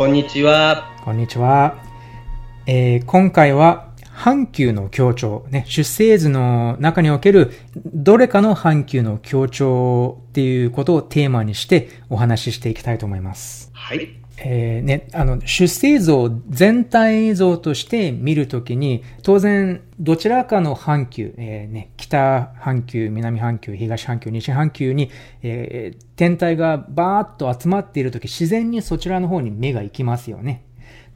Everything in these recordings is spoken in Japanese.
こんにちはこんにちは、えー、今回は半球の強調、ね、出生図の中におけるどれかの半球の強調っていうことをテーマにしてお話ししていきたいと思います。はい。えー、ね、あの、出生像全体像として見るときに、当然、どちらかの半球、えー、ね、北半球、南半球、東半球、西半球に、えー、天体がバーッと集まっているとき、自然にそちらの方に目が行きますよね。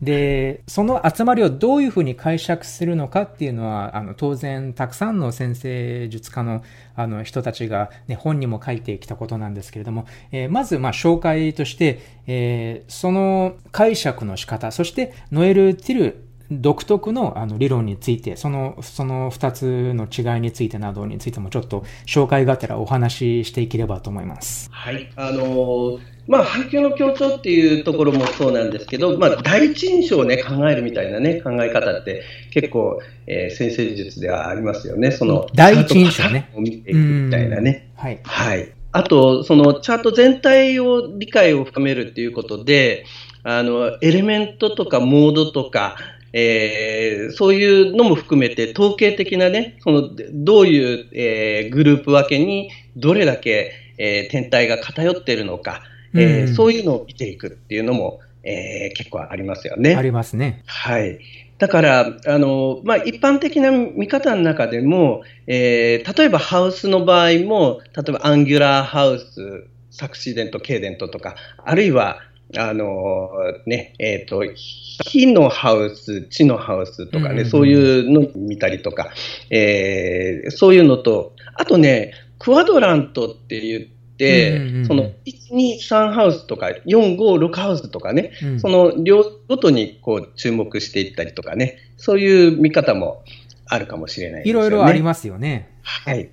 で、その集まりをどういうふうに解釈するのかっていうのは、あの、当然、たくさんの先生術家の、あの、人たちが、ね、本にも書いてきたことなんですけれども、えー、まず、まあ、紹介として、えー、その解釈の仕方、そして、ノエル・ティル独特のあの理論について、その、その二つの違いについてなどについてもちょっと紹介がてらお話ししていければと思います。はい。あのー、まあ、反響の強調っていうところもそうなんですけど、まあ、第一印象をね、考えるみたいなね、考え方って結構、えー、先生術ではありますよね。その、第一印象ね。を見ていくみたいなね。はい。はい。あと、そのチャート全体を理解を深めるっていうことで、あの、エレメントとかモードとか、えー、そういうのも含めて統計的なね、そのどういう、えー、グループ分けにどれだけ、えー、天体が偏っているのか、えー、そういうのを見ていくっていうのも、えー、結構ありますよね。ありますね。はい。だから、あの、まあ、一般的な見方の中でも、えー、例えばハウスの場合も、例えばアンギュラーハウス、サクシデント、ケーデントとか、あるいは、あのね、えっ、ー、と、火のハウス、地のハウスとかね、そういうの見たりとか、えー、そういうのと、あとね、クワドラントって言って、その1、2、3ハウスとか、4、5、6ハウスとかね、うん、その両ごとにこう注目していったりとかね、そういう見方もあるかもしれないですね。いろいろありますよね。はい。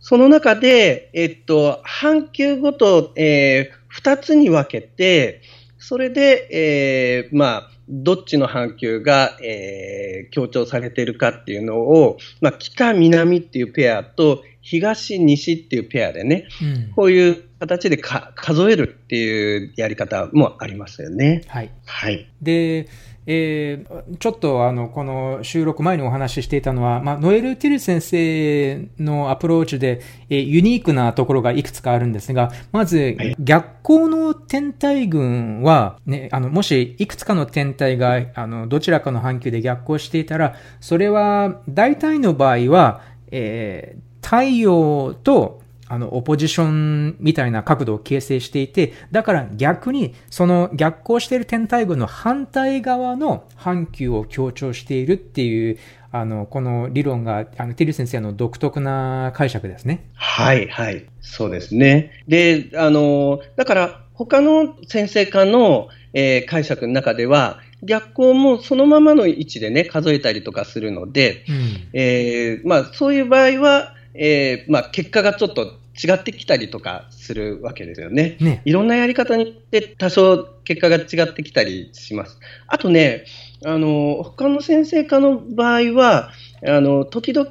その中で、えっと、半球ごと、えー、2つに分けて、それで、えー、まあ、どっちの半球が、えー、強調されているかっていうのを、まあ、北、南っていうペアと、東、西っていうペアでね、うん、こういう形で数えるっていうやり方もありますよね。はい。はい。で、えー、ちょっとあの、この収録前にお話ししていたのは、まあ、ノエル・ティル先生のアプローチで、えー、ユニークなところがいくつかあるんですが、まず、逆光の天体群は、ね、あの、もしいくつかの天体が、あの、どちらかの半球で逆光していたら、それは、大体の場合は、えー、太陽とあの、オポジションみたいな角度を形成していて、だから逆に、その逆行している天体群の反対側の半球を強調しているっていう、あの、この理論が、あの、ティル先生の独特な解釈ですね。はい、はい。そうですね。で、あの、だから、他の先生科の、えー、解釈の中では、逆光もそのままの位置でね、数えたりとかするので、うん、えー、まあ、そういう場合は、えー、まあ、結果がちょっと違ってきたりとかするわけですよね。ねいろんなやり方によって多少結果が違ってきたりします。あとね、あの、他の先生科の場合は、あの、時々、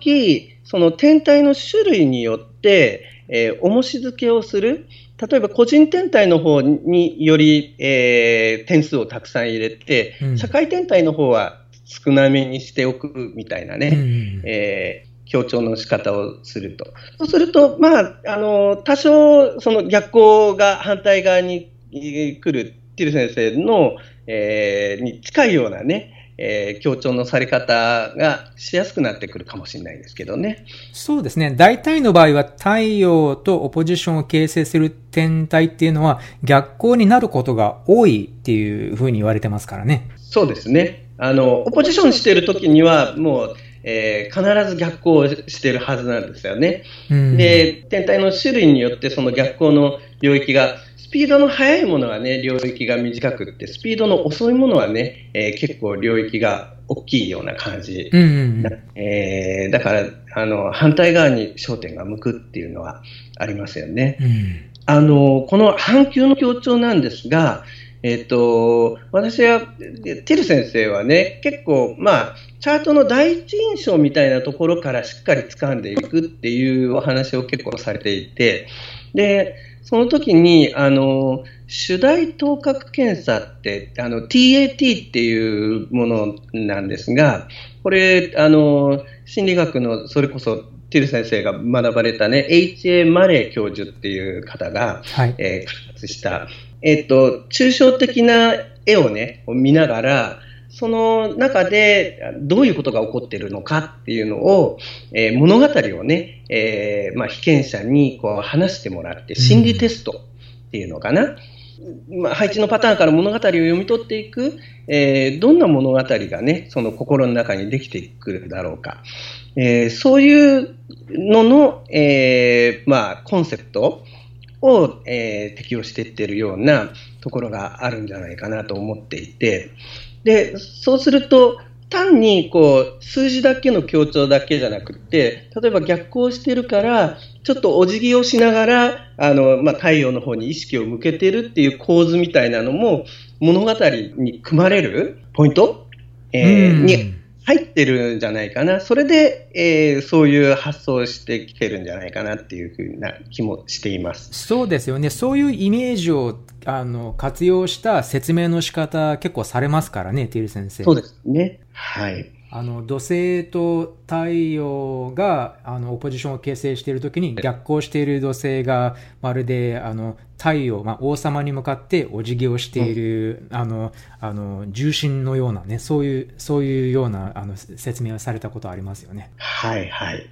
その天体の種類によって、えー、重し付けをする。例えば個人天体の方により、えー、点数をたくさん入れて、うん、社会天体の方は少なめにしておくみたいなね、うん、えー強調の仕方をすると。そうすると、まあ、あの、多少、その逆光が反対側に来るティル先生の、えー、に近いようなね、えー、強調のされ方がしやすくなってくるかもしれないですけどね。そうですね。大体の場合は太陽とオポジションを形成する天体っていうのは逆光になることが多いっていうふうに言われてますからね。そうですね。あの、オポジションしている時にはもうえー、必ず逆行してるはずなんですよね。で、天体の種類によってその逆行の領域がスピードの速いものはね、領域が短くって、スピードの遅いものはね、えー、結構領域が大きいような感じ。うんうんえー、だから、あの、反対側に焦点が向くっていうのはありますよね。うん、あの、この半球の強調なんですが、えっ、ー、と、私は、ティル先生はね、結構、まあ、チャートの第一印象みたいなところからしっかり掴んでいくっていうお話を結構されていて、で、その時に、あの、主題頭角検査って、あの、TAT っていうものなんですが、これ、あの、心理学の、それこそ、ティル先生が学ばれたね、H.A. マレー教授っていう方が、はい、えー、開発した、えっ、と、抽象的な絵をね、見ながら、その中でどういうことが起こっているのかっていうのを、えー、物語をね、えー、まあ、被験者にこう話してもらって、心理テストっていうのかな。うん、まあ、配置のパターンから物語を読み取っていく、えー、どんな物語がね、その心の中にできてくるだろうか。えー、そういうのの、えー、まあ、コンセプトを、えー、適用していってるようなところがあるんじゃないかなと思っていて、で、そうすると、単にこう数字だけの強調だけじゃなくて、例えば逆行してるから、ちょっとお辞儀をしながら、あの、まあ、太陽の方に意識を向けてるっていう構図みたいなのも、物語に組まれるポイント、えー、に入ってるんじゃないかな。それで、えー、そういう発想をしてきてるんじゃないかなっていうふうな気もしています。そうですよね。そういうイメージをあの活用した説明の仕方結構されますからね、ティル先生。そうですね。はい。あの土星と太陽があのオポジションを形成しているときに逆行している土星がまるであの太陽、まあ、王様に向かってお辞儀をしている、うん、あのあの重心のようなねそういうそういうようなあの説明をされたことありますよね。はいはい。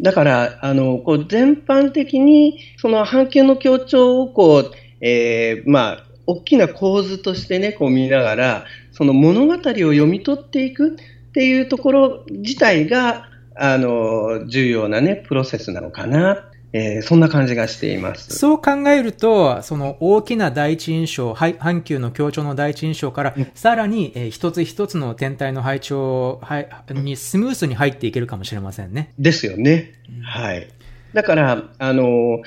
だからあのこう全般的にその半球の強調をこう、えー、まあ大きな構図としてねこう見ながらその物語を読み取っていくっていうところ自体が、あの、重要なね、プロセスなのかな。えー、そんな感じがしています。そう考えると、その大きな第一印象、阪急の強調の第一印象から、うん、さらに、えー、一つ一つの天体の配置を、はい、にスムースに入っていけるかもしれませんね。ですよね。うん、はい。だから、あの、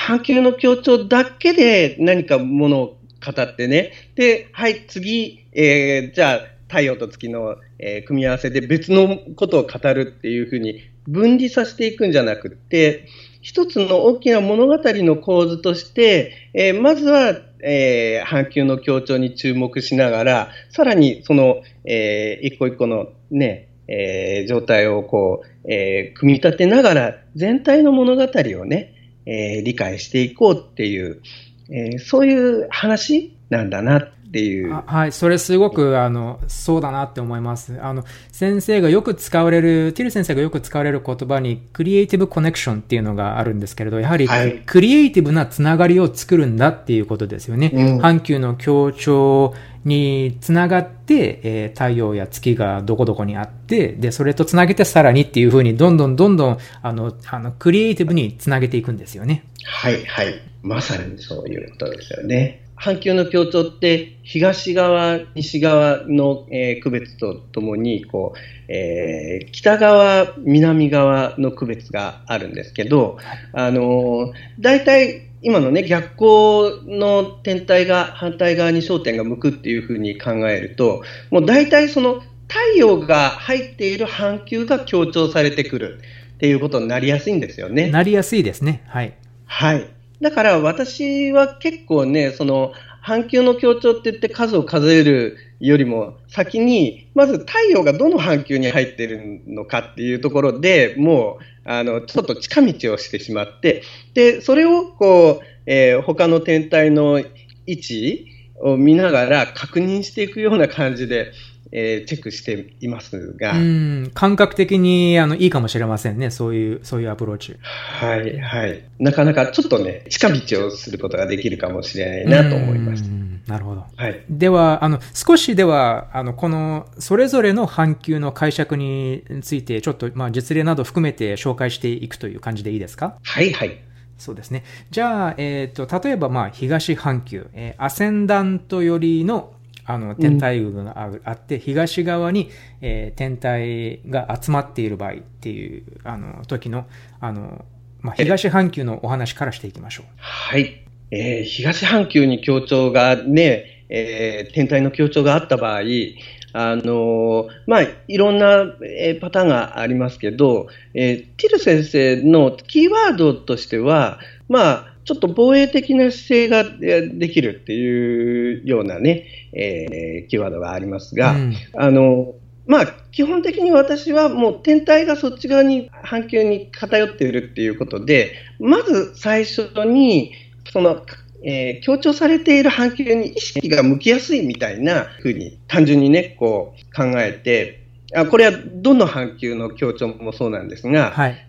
阪急の強調だけで何かものを語ってね、で、はい、次、えー、じゃあ、太陽と月の、えー、組み合わせで別のことを語るっていうふうに分離させていくんじゃなくって、一つの大きな物語の構図として、えー、まずは、えー、半球の強調に注目しながら、さらにその、えー、一個一個のね、えー、状態をこう、えー、組み立てながら、全体の物語をね、えー、理解していこうっていう、えー、そういう話なんだな。っていう。はい、それすごく、あの、そうだなって思います。あの、先生がよく使われる、ティル先生がよく使われる言葉に、クリエイティブコネクションっていうのがあるんですけれど、やはり、クリエイティブなつながりを作るんだっていうことですよね。うん、阪急の協調につながって、えー、太陽や月がどこどこにあって、で、それとつなげてさらにっていうふうに、どんどんどんどん、あの、あの、クリエイティブにつなげていくんですよね。はい、はい。まさにそういうことですよね。阪急の協調って東側、西側の、えー、区別とともにこう、えー、北側、南側の区別があるんですけど、あのー、大体今のね、逆光の天体が反対側に焦点が向くっていうふうに考えると、もう大体その太陽が入っている半球が強調されてくるっていうことになりやすいんですよね。なりやすいですね。はい。はい。だから私は結構ね、その、半球の強調って言って数を数えるよりも先に、まず太陽がどの半球に入ってるのかっていうところでもう、あの、ちょっと近道をしてしまって、で、それをこう、えー、他の天体の位置を見ながら確認していくような感じで、えー、チェックしていますが。うん、感覚的に、あの、いいかもしれませんね。そういう、そういうアプローチ。はい、はい。なかなかちょっとね、近道をすることができるかもしれないなと思いました。なるほど。はい。では、あの、少しでは、あの、この、それぞれの半球の解釈について、ちょっと、まあ、実例など含めて紹介していくという感じでいいですか？はい、はい。そうですね。じゃあ、えっ、ー、と、例えば、まあ、東半球、えー、アセンダント寄りの、あの、天体群があって、うん、東側に、えー、天体が集まっている場合っていう、あの、時の、あの、まあ、東半球のお話からしていきましょう。はい。えー、東半球に強調がね、えー、天体の強調があった場合、あのまあ、いろんな、えー、パターンがありますけど、えー、ティル先生のキーワードとしては、まあ、ちょっと防衛的な姿勢ができるっていうようなね、えー、キーワードがありますが、うん、あの、まあ、基本的に私はもう天体がそっち側に半球に偏っているっていうことで、まず最初に、そのえー、強調されている半球に意識が向きやすいみたいなふうに単純にね、こう考えて、あこれはどの半球の強調もそうなんですが、はい、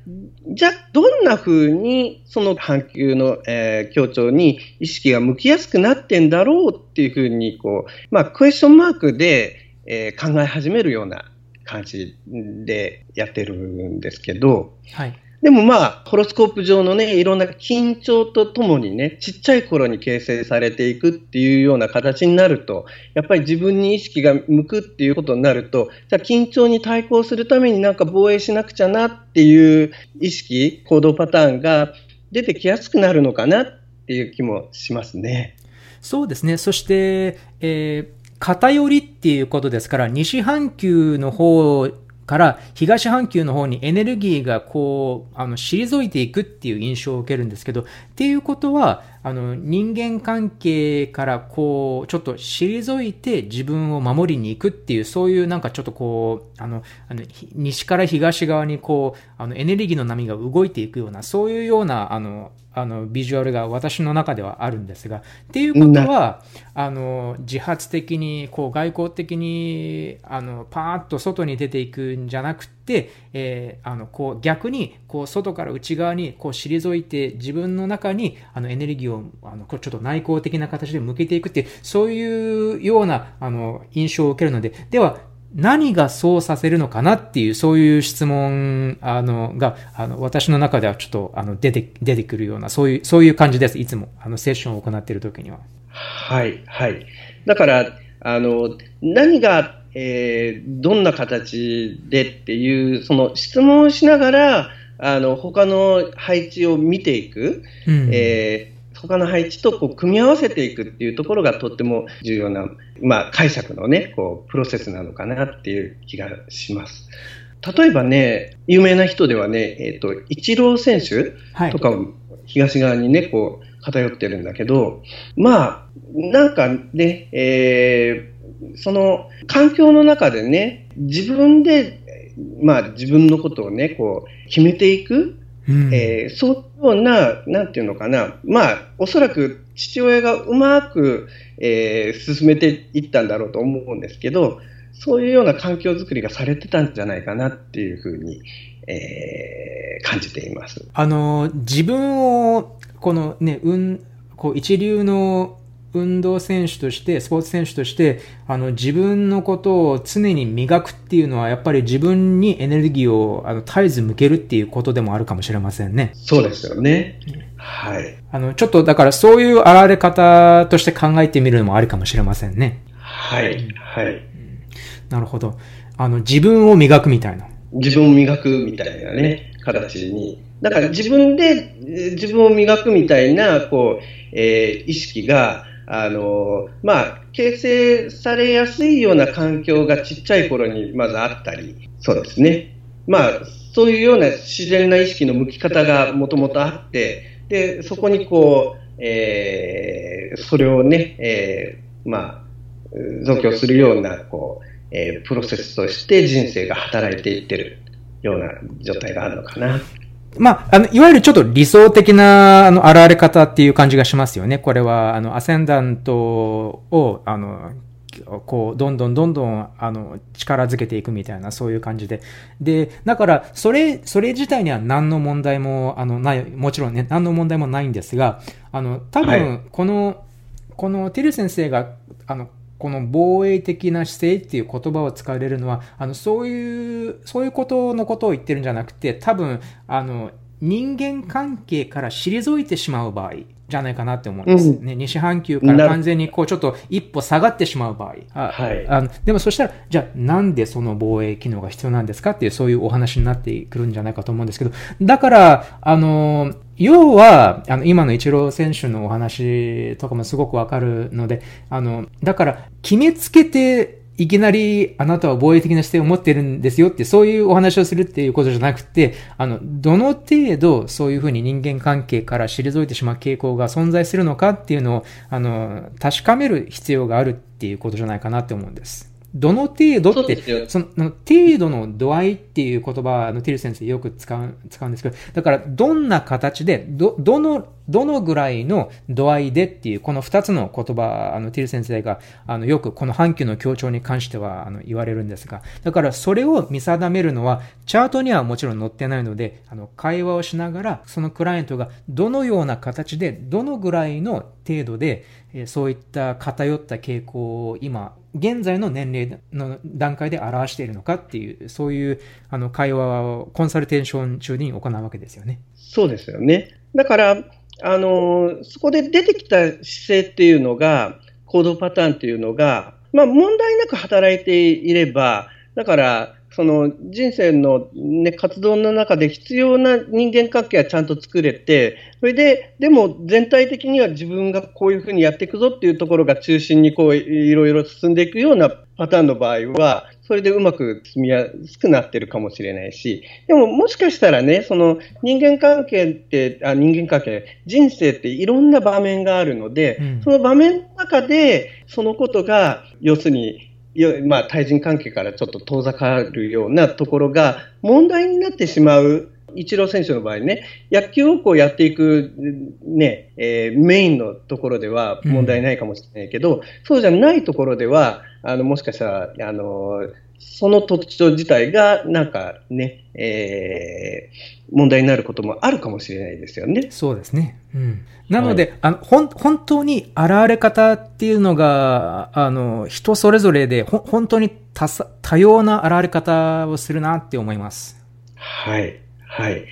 じゃあどんなふうにその半球の、えー、強調に意識が向きやすくなってんだろうっていうふうにこう、まあ、クエスチョンマークで、えー、考え始めるような感じでやってるんですけど、はいでもまあ、ホロスコープ上のね、いろんな緊張とともにね、ちっちゃい頃に形成されていくっていうような形になると、やっぱり自分に意識が向くっていうことになると、じゃあ緊張に対抗するためになんか防衛しなくちゃなっていう意識、行動パターンが出てきやすくなるのかなっていう気もしますね。そうですね。そして、えー偏りっていうことですから、西半球の方から東半球の方にエネルギーがこう、あの、退いていくっていう印象を受けるんですけど、っていうことは、あの、人間関係からこう、ちょっと退いて自分を守りに行くっていう、そういうなんかちょっとこう、あの、あの西から東側にこう、あの、エネルギーの波が動いていくような、そういうような、あの、あの、ビジュアルが私の中ではあるんですが、っていうことは、あの、自発的に、こう、外交的に、あの、パーッと外に出ていくんじゃなくて、でえー、あの、こう、逆に、こう、外から内側に、こう、退いて、自分の中に、あの、エネルギーを、あの、ちょっと内向的な形で向けていくって、そういうような、あの、印象を受けるので、では、何がそうさせるのかなっていう、そういう質問、あの、が、あの、私の中ではちょっと、あの、出て、出てくるような、そういう、そういう感じです。いつも、あの、セッションを行っているときには。はい、はい。だから、あの、何が、えー、どんな形でっていう、その質問をしながら、あの、他の配置を見ていく、うん、えー他の配置とこう組み合わせていくっていうところがとっても重要な、まあ、解釈のね、こう、プロセスなのかなっていう気がします。例えばね、有名な人ではね、えっ、ー、と、イチロー選手とかを東側にね、こう、偏ってるんだけど、まあ、なんかね、えー、その環境の中でね、自分で、まあ自分のことをね、こう、決めていくうん、えー、そういうような、なんていうのかな、まあ、おそらく父親がうまく、えー、進めていったんだろうと思うんですけど、そういうような環境づくりがされてたんじゃないかなっていうふうに、えー、感じています。あの、自分を、このね、うん、こう一流の運動選手として、スポーツ選手として、あの、自分のことを常に磨くっていうのは、やっぱり自分にエネルギーを、あの、絶えず向けるっていうことでもあるかもしれませんね。そうですよね。はい。あの、ちょっと、だからそういう現れ方として考えてみるのもありかもしれませんね。はい、はい。なるほど。あの、自分を磨くみたいな。自分を磨くみたいなね、形に。だから自分で自分を磨くみたいな、こう、えー、意識が、あの、まあ、形成されやすいような環境がちっちゃい頃にまずあったり、そうですね。まあ、そういうような自然な意識の向き方がもともとあって、で、そこにこう、えー、それをね、えー、まあ、増強するような、こう、えー、プロセスとして人生が働いていってるような状態があるのかな。まあ、あの、いわゆるちょっと理想的な、あの、現れ方っていう感じがしますよね。これは、あの、アセンダントを、あの、こう、どんどんどんどん、あの、力づけていくみたいな、そういう感じで。で、だから、それ、それ自体には何の問題も、あの、ない、もちろんね、何の問題もないんですが、あの、多分、この、はい、この、テル先生が、あの、この防衛的な姿勢っていう言葉を使われるのは、あの、そういう、そういうことのことを言ってるんじゃなくて、多分、あの、人間関係から退いてしまう場合じゃないかなって思うんですね。うん、西半球から完全にこうちょっと一歩下がってしまう場合。はい、あのでもそしたら、じゃあなんでその防衛機能が必要なんですかっていうそういうお話になってくるんじゃないかと思うんですけど、だから、あの、要は、あの、今のイチロー選手のお話とかもすごくわかるので、あの、だから、決めつけていきなりあなたは防衛的な姿勢を持ってるんですよって、そういうお話をするっていうことじゃなくて、あの、どの程度そういうふうに人間関係から退いてしまう傾向が存在するのかっていうのを、あの、確かめる必要があるっていうことじゃないかなって思うんです。どの程度って、その程度の度合いっていう言葉、あの、ティル先生よく使う、使うんですけど、だから、どんな形で、ど、どの、どのぐらいの度合いでっていう、この二つの言葉、あの、ティル先生が、あの、よくこの半球の強調に関しては、あの、言われるんですが、だから、それを見定めるのは、チャートにはもちろん載ってないので、あの、会話をしながら、そのクライアントがどのような形で、どのぐらいの程度で、えそういった偏った傾向を今、現在の年齢の段階で表しているのかっていう、そういうあの会話をコンサルテーション中に行うわけですよね。そうですよね。だから、あの、そこで出てきた姿勢っていうのが、行動パターンっていうのが、まあ問題なく働いていれば、だから、その人生の、ね、活動の中で必要な人間関係はちゃんと作れて、それで、でも全体的には自分がこういうふうにやっていくぞっていうところが中心にこういろいろ進んでいくようなパターンの場合は、それでうまく進みやすくなってるかもしれないし、でももしかしたらね、その人間関係って、あ人間関係、人生っていろんな場面があるので、うん、その場面の中で、そのことが、要するにまあ、対人関係からちょっと遠ざかるようなところが問題になってしまう。イチロー選手の場合ね、野球をこうやっていく、ね、えー、メインのところでは問題ないかもしれないけど、うん、そうじゃないところでは、あの、もしかしたら、あの、その特徴自体が、なんかね、えー、問題になることもあるかもしれないですよね。そうですね。うん。なので、はい、あの、ほん、本当に現れ方っていうのが、あの、人それぞれで、ほ、本当に多多様な現れ方をするなって思います。はい。はい。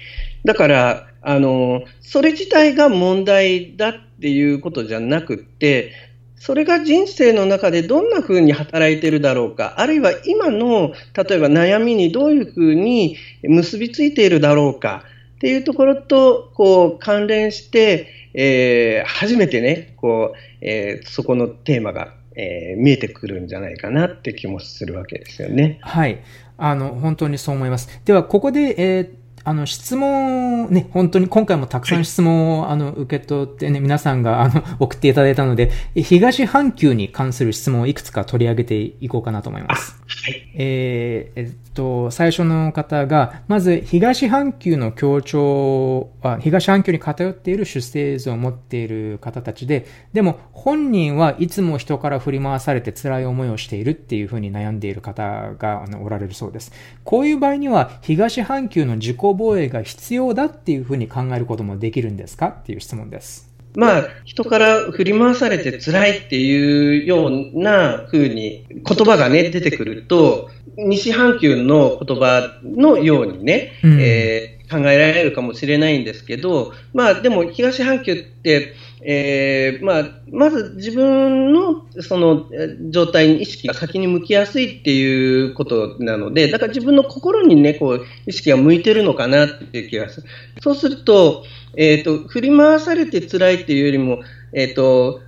だから、あの、それ自体が問題だっていうことじゃなくて、それが人生の中でどんな風に働いてるだろうか、あるいは今の、例えば悩みにどういう風に結びついているだろうかっていうところと、こう、関連して、えー、初めてね、こう、えー、そこのテーマが、えー、見えてくるんじゃないかなって気もするわけですよね。はい。あの、本当にそう思います。では、ここで、えーあの、質問ね、本当に今回もたくさん質問を、あの、受け取ってね、皆さんが、あの、送っていただいたので、東半球に関する質問をいくつか取り上げていこうかなと思います。はい。えー、えっと、最初の方が、まず、東半球の協調は、東半球に偏っている出生図を持っている方たちで、でも、本人はいつも人から振り回されて辛い思いをしているっていうふうに悩んでいる方があのおられるそうです。こういう場合には、東半球の自己防衛が必要だっていうふうに考えることもできるんですか？っていう質問です。まあ、人から振り回されて辛いっていうような風に言葉がね、出てくると、西半球の言葉のようにね、うん、えー、考えられるかもしれないんですけど、まあでも東半球って、えー、まあ、まず自分のその状態に意識が先に向きやすいっていうことなので、だから自分の心にね、こう、意識が向いてるのかなっていう気がする。そうすると、えっ、ー、と、振り回されて辛いっていうよりも、えっ、ー、と、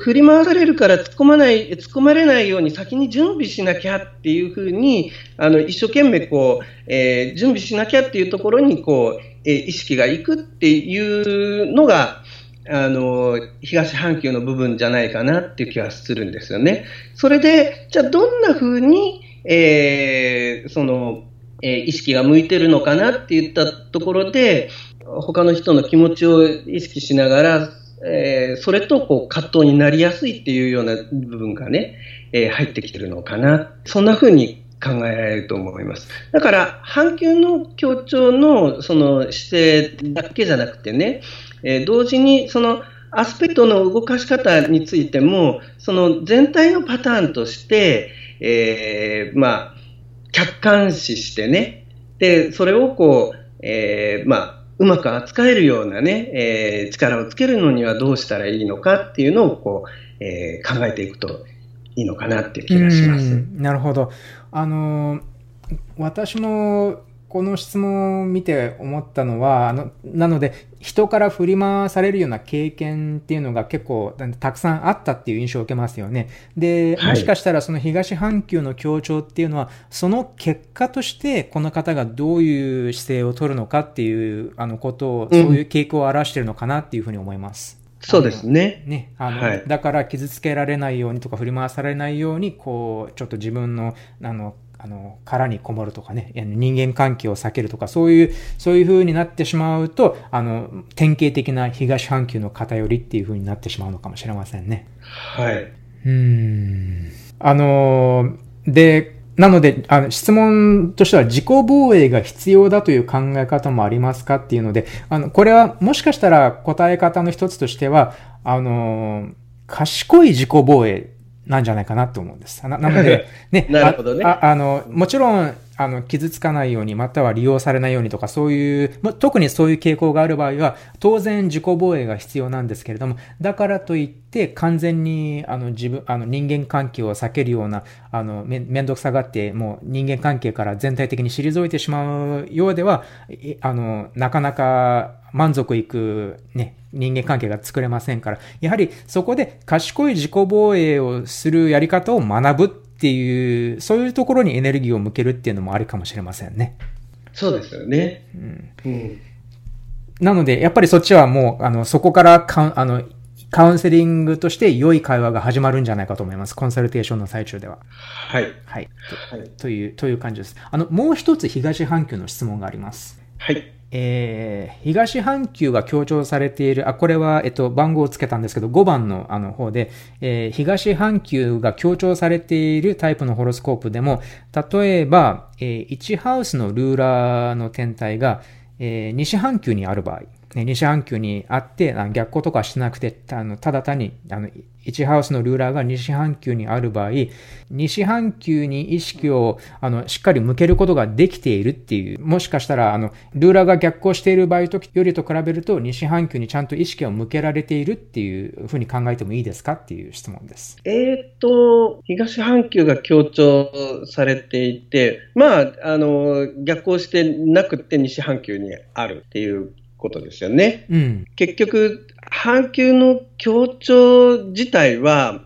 振り回されるから突っ込まない、突っ込まれないように先に準備しなきゃっていうふうに、あの、一生懸命こう、えー、準備しなきゃっていうところに、こう、えー、意識がいくっていうのが、あの、東半球の部分じゃないかなっていう気がするんですよね。それで、じゃあどんなふうに、えー、その、えー、意識が向いてるのかなって言ったところで、他の人の気持ちを意識しながら、えー、それとこう葛藤になりやすいっていうような部分がね、えー、入ってきてるのかな。そんな風に考えられると思います。だから、半球の協調のその姿勢だけじゃなくてね、えー、同時にそのアスペクトの動かし方についても、その全体のパターンとして、えー、まあ、客観視してね、で、それをこう、えー、まあ、うまく扱えるようなね、えー、力をつけるのにはどうしたらいいのかっていうのをこう、えー、考えていくといいのかなっていう気がします。なるほど。あの、私もこの質問を見て思ったのは、あの、なので、人から振り回されるような経験っていうのが結構たくさんあったっていう印象を受けますよね。で、もしかしたらその東半球の協調っていうのは、その結果としてこの方がどういう姿勢を取るのかっていうあのことを、そういう傾向を表しているのかなっていうふうに思います。そうですね。ね。あの、はい、だから傷つけられないようにとか振り回されないように、こう、ちょっと自分の、あの、あの、殻にこもるとかね、人間関係を避けるとか、そういう、そういう風になってしまうと、あの、典型的な東半球の偏りっていう風になってしまうのかもしれませんね。はい。うん。あの、で、なので、あの、質問としては自己防衛が必要だという考え方もありますかっていうので、あの、これはもしかしたら答え方の一つとしては、あの、賢い自己防衛なんじゃないかなと思うんです。ななので、ね、なるほどねああの、もちろん、あの、傷つかないように、または利用されないようにとか、そういう、特にそういう傾向がある場合は、当然自己防衛が必要なんですけれども、だからといって、完全に、あの、自分、あの、人間関係を避けるような、あの、め、めんどくさがって、もう人間関係から全体的に退いてしまうようでは、あの、なかなか満足いく、ね、人間関係が作れませんから、やはりそこで賢い自己防衛をするやり方を学ぶっていう、そういうところにエネルギーを向けるっていうのもありかもしれませんね。そうですよね。うん。うん、なので、やっぱりそっちはもう、あの、そこからかあの、カウンセリングとして良い会話が始まるんじゃないかと思います。コンサルテーションの最中では。はい。はい。とという、という感じです。あの、もう一つ東半球の質問があります。はい。えー、東半球が強調されている、あ、これは、えっと、番号をつけたんですけど、5番のあの方で、えー、東半球が強調されているタイプのホロスコープでも、例えば、えー、1ハウスのルーラーの天体が、えー、西半球にある場合、ね、西半球にあって、逆光とかしなくて、あのただ単に、あの、1ハウスのルーラーが西半球にある場合、西半球に意識を、あの、しっかり向けることができているっていう、もしかしたら、あの、ルーラーが逆行している場合とよりと比べると、西半球にちゃんと意識を向けられているっていうふうに考えてもいいですかっていう質問です。えっと、東半球が強調されていて、まあ、あの、逆行してなくて西半球にあるっていうことですよね。うん、結局、半球の強調自体は、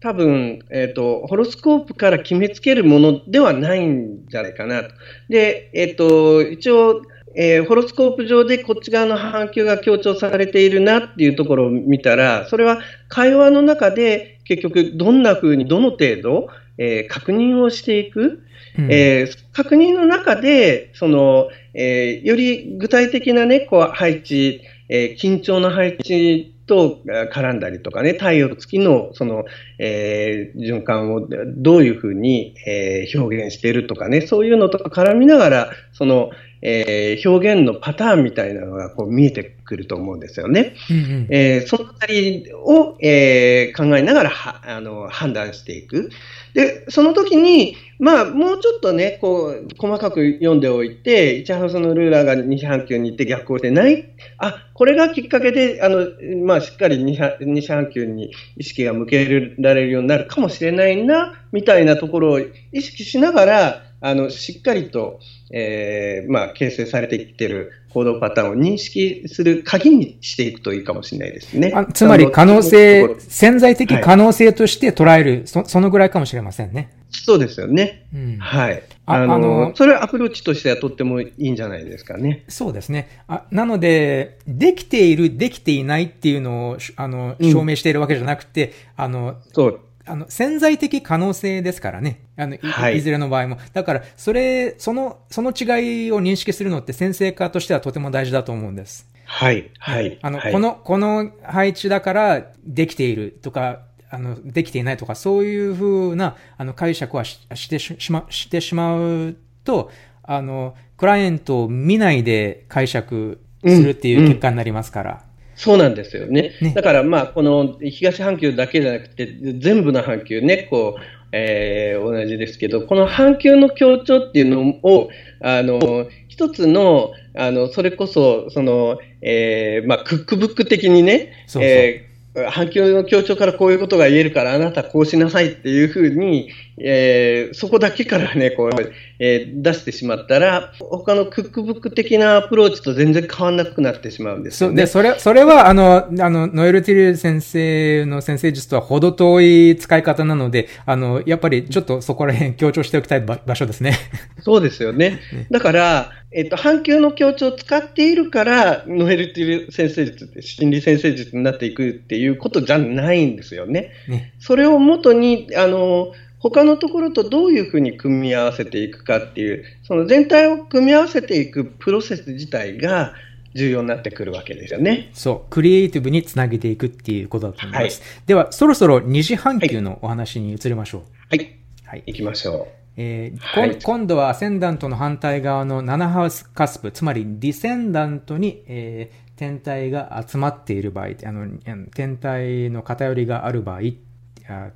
多分、えっ、ー、と、ホロスコープから決めつけるものではないんじゃないかなと。で、えっ、ー、と、一応、えー、ホロスコープ上でこっち側の半球が強調されているなっていうところを見たら、それは会話の中で結局どんな風にどの程度、えー、確認をしていく、うん、えー、確認の中で、その、えー、より具体的なね、こう、配置、えー、緊張の配置と絡んだりとかね、太陽月のその、えー、循環をどういうふうに、えー、表現しているとかね、そういうのとか絡みながら、その、えー、表現のパターンみたいなのがこう見えてくると思うんですよね。うんうん、えー、そのあたりを、えー、考えながらはあの判断していく。で、その時に、まあ、もうちょっとね、こう、細かく読んでおいて、1ハウスのルーラーが西半球に行って逆行してない、あ、これがきっかけで、あの、まあ、しっかり西半球に意識が向けられるようになるかもしれないな、みたいなところを意識しながら、あの、しっかりと、えー、まあ、形成されていってる行動パターンを認識する鍵にしていくといいかもしれないですね。つまり可能性、潜在的可能性として捉える、はい、そそのぐらいかもしれませんね。そうですよね。うん、はい。あの、あのそれはアプローチとしてはとってもいいんじゃないですかね。そうですね。あなので、できている、できていないっていうのを、あの、証明しているわけじゃなくて、うん、あの、そう。あの、潜在的可能性ですからね。あの、いはい、いずれの場合も。だから、それ、その、その違いを認識するのって先生化としてはとても大事だと思うんです。はい、はい。あの、はい、この、この配置だからできているとか、あの、できていないとか、そういうふうな、あの、解釈はししてしま、してしまうと、あの、クライアントを見ないで解釈するっていう結果になりますから。うんうんそうなんですよね。ねだからまあ、この東半球だけじゃなくて、全部の半球ね、こう、えー、同じですけど、この半球の強調っていうのを、あの、一つの、あの、それこそ、その、えー、まあ、クックブック的にね、そうそうえー反響の強調からこういうことが言えるから、あなたこうしなさいっていうふうに、えー、そこだけからね、こう、えー、出してしまったら、他のクックブック的なアプローチと全然変わらなくなってしまうんですよ、ね、で、それ、それは、あの、あの、ノエル・ティル先生の先生術とは程遠い使い方なので、あの、やっぱりちょっとそこら辺強調しておきたい場所ですね。そうですよね。だから、えっと、半球の強調を使っているから、ノエル・ティル先生術って心理先生術になっていくっていうことじゃないんですよね。ねそれをもとに、あの、他のところとどういうふうに組み合わせていくかっていう、その全体を組み合わせていくプロセス自体が重要になってくるわけですよね。そう、クリエイティブにつなげていくっていうことだと思います。はい、では、そろそろ二次半球のお話に移りましょう。はい。はい。行きましょう。えーはい、今度はアセンダントの反対側の7ハウスカスプ、つまりディセンダントに、えー、天体が集まっている場合、あの天体の偏りがある場合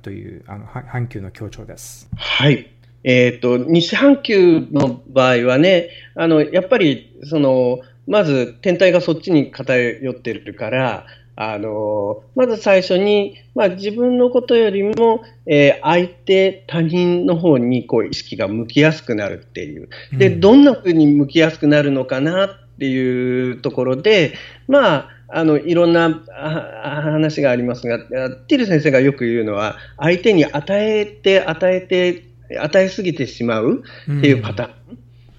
というあの半球の強調です。はい。えっ、ー、と、西半球の場合はね、あの、やっぱり、その、まず天体がそっちに偏ってるから、あの、まず最初に、まあ自分のことよりも、えー、相手、他人の方にこう意識が向きやすくなるっていう。で、どんな風に向きやすくなるのかなっていうところで、まあ、あの、いろんな話がありますが、ティル先生がよく言うのは、相手に与えて、与えて、与えすぎてしまうっていうパターン。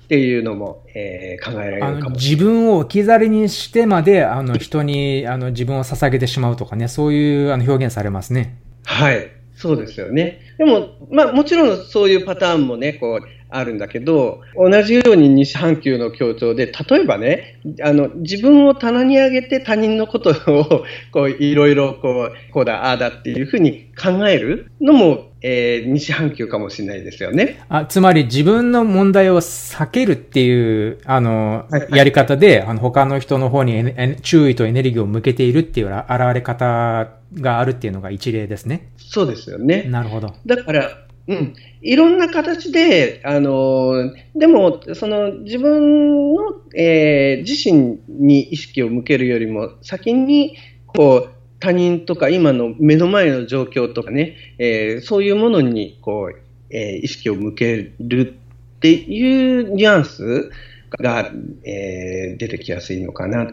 っていうのも、えー、考えられるかも。自分を置き去りにしてまで、あの、人に、あの、自分を捧げてしまうとかね、そういうあの表現されますね。はい。そうですよね。でも、まあ、もちろんそういうパターンもね、こう、あるんだけど、同じように西半球の協調で、例えばね、あの、自分を棚に上げて他人のことを、こう、いろいろ、こう、こうだ、ああだっていうふうに考えるのも、えー、西半球かもしれないですよね。あ、つまり自分の問題を避けるっていう、あの、はいはい、やり方で、あの、他の人の方に注意とエネルギーを向けているっていう現れ方があるっていうのが一例ですね。そうですよね。なるほど。だから、うん、いろんな形で、あのでも、その自分の、えー、自身に意識を向けるよりも、先にこう他人とか今の目の前の状況とかね、えー、そういうものにこう、えー、意識を向けるっていうニュアンスが、え、出てきやすいのかな。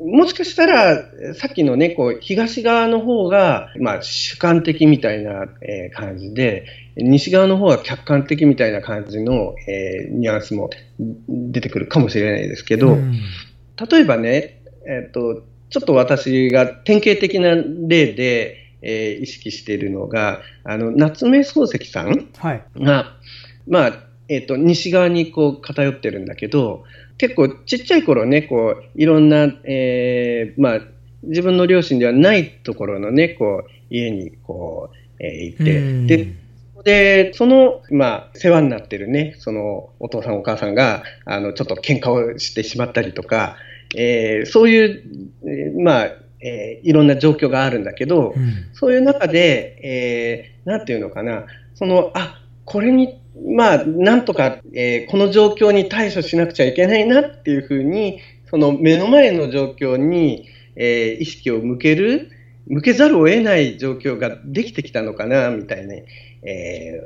もしかしたら、さっきのね、こう、東側の方が、まあ、主観的みたいな、えー、感じで、西側の方が客観的みたいな感じの、えー、ニュアンスも出てくるかもしれないですけど、うん、例えばね、えっ、ー、と、ちょっと私が典型的な例で、えー、意識しているのが、あの、夏目漱石さんが、はい、まあ、えっ、ー、と、西側にこう偏ってるんだけど、結構ちっちゃい頃ね、こう、いろんな、えー、まあ、自分の両親ではないところのね、こう、家にこう、えー、行って、で、で、その、まあ、世話になってるね、その、お父さんお母さんが、あの、ちょっと喧嘩をしてしまったりとか、えー、そういう、えー、まあ、えー、いろんな状況があるんだけど、うん、そういう中で、えー、なんていうのかな、その、あ、これにまあ、なんとか、えー、この状況に対処しなくちゃいけないなっていうふうに、その目の前の状況に、えー、意識を向ける、向けざるを得ない状況ができてきたのかな、みたいな、え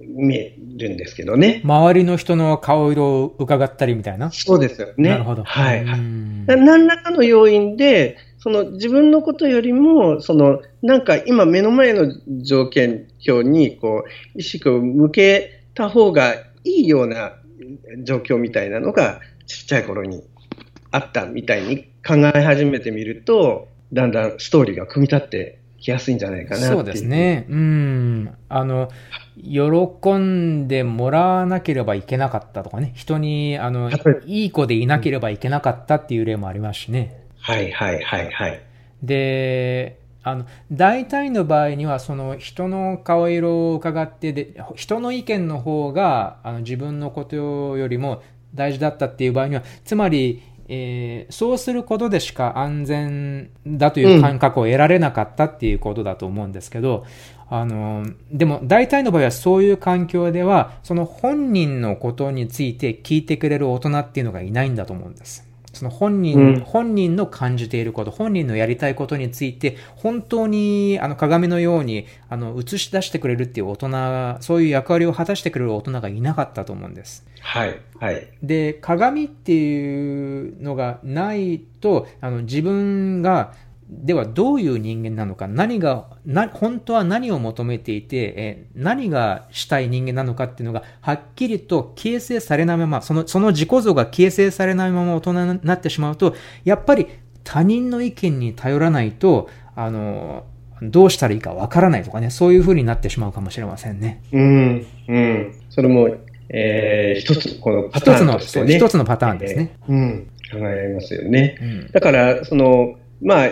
ー、見えるんですけどね。周りの人の顔色を伺ったりみたいな？そうですよね。なるほど。はい。何らかの要因で、その自分のことよりも、そのなんか今目の前の条件表にこう意識を向けた方がいいような状況みたいなのがちっちゃい頃にあったみたいに考え始めてみると、だんだんストーリーが組み立ってきやすいんじゃないかなそうですね。うん。あの、喜んでもらわなければいけなかったとかね、人に、あの、いい子でいなければいけなかったっていう例もありますしね。はいはいはいはい。で、あの、大体の場合には、その人の顔色を伺ってで、人の意見の方が、あの、自分のことよりも大事だったっていう場合には、つまり、えー、そうすることでしか安全だという感覚を得られなかったっていうことだと思うんですけど、あの、でも大体の場合はそういう環境では、その本人のことについて聞いてくれる大人っていうのがいないんだと思うんです。その本人、うん、本人の感じていること、本人のやりたいことについて、本当に、あの、鏡のように、あの、映し出してくれるっていう大人、そういう役割を果たしてくれる大人がいなかったと思うんです。はい。はい。で、鏡っていうのがないと、あの、自分が、ではどういう人間なのか、何が、な、本当は何を求めていて、え何がしたい人間なのかっていうのが、はっきりと形成されないまま、その、その自己像が形成されないまま大人になってしまうと、やっぱり他人の意見に頼らないと、あの、どうしたらいいかわからないとかね、そういうふうになってしまうかもしれませんね。うん、うん。それも、えー、一つ、このパターンとして、ね、一つの、一つのパターンですね。えー、うん。考えられますよね。うん、だから、その、まあ、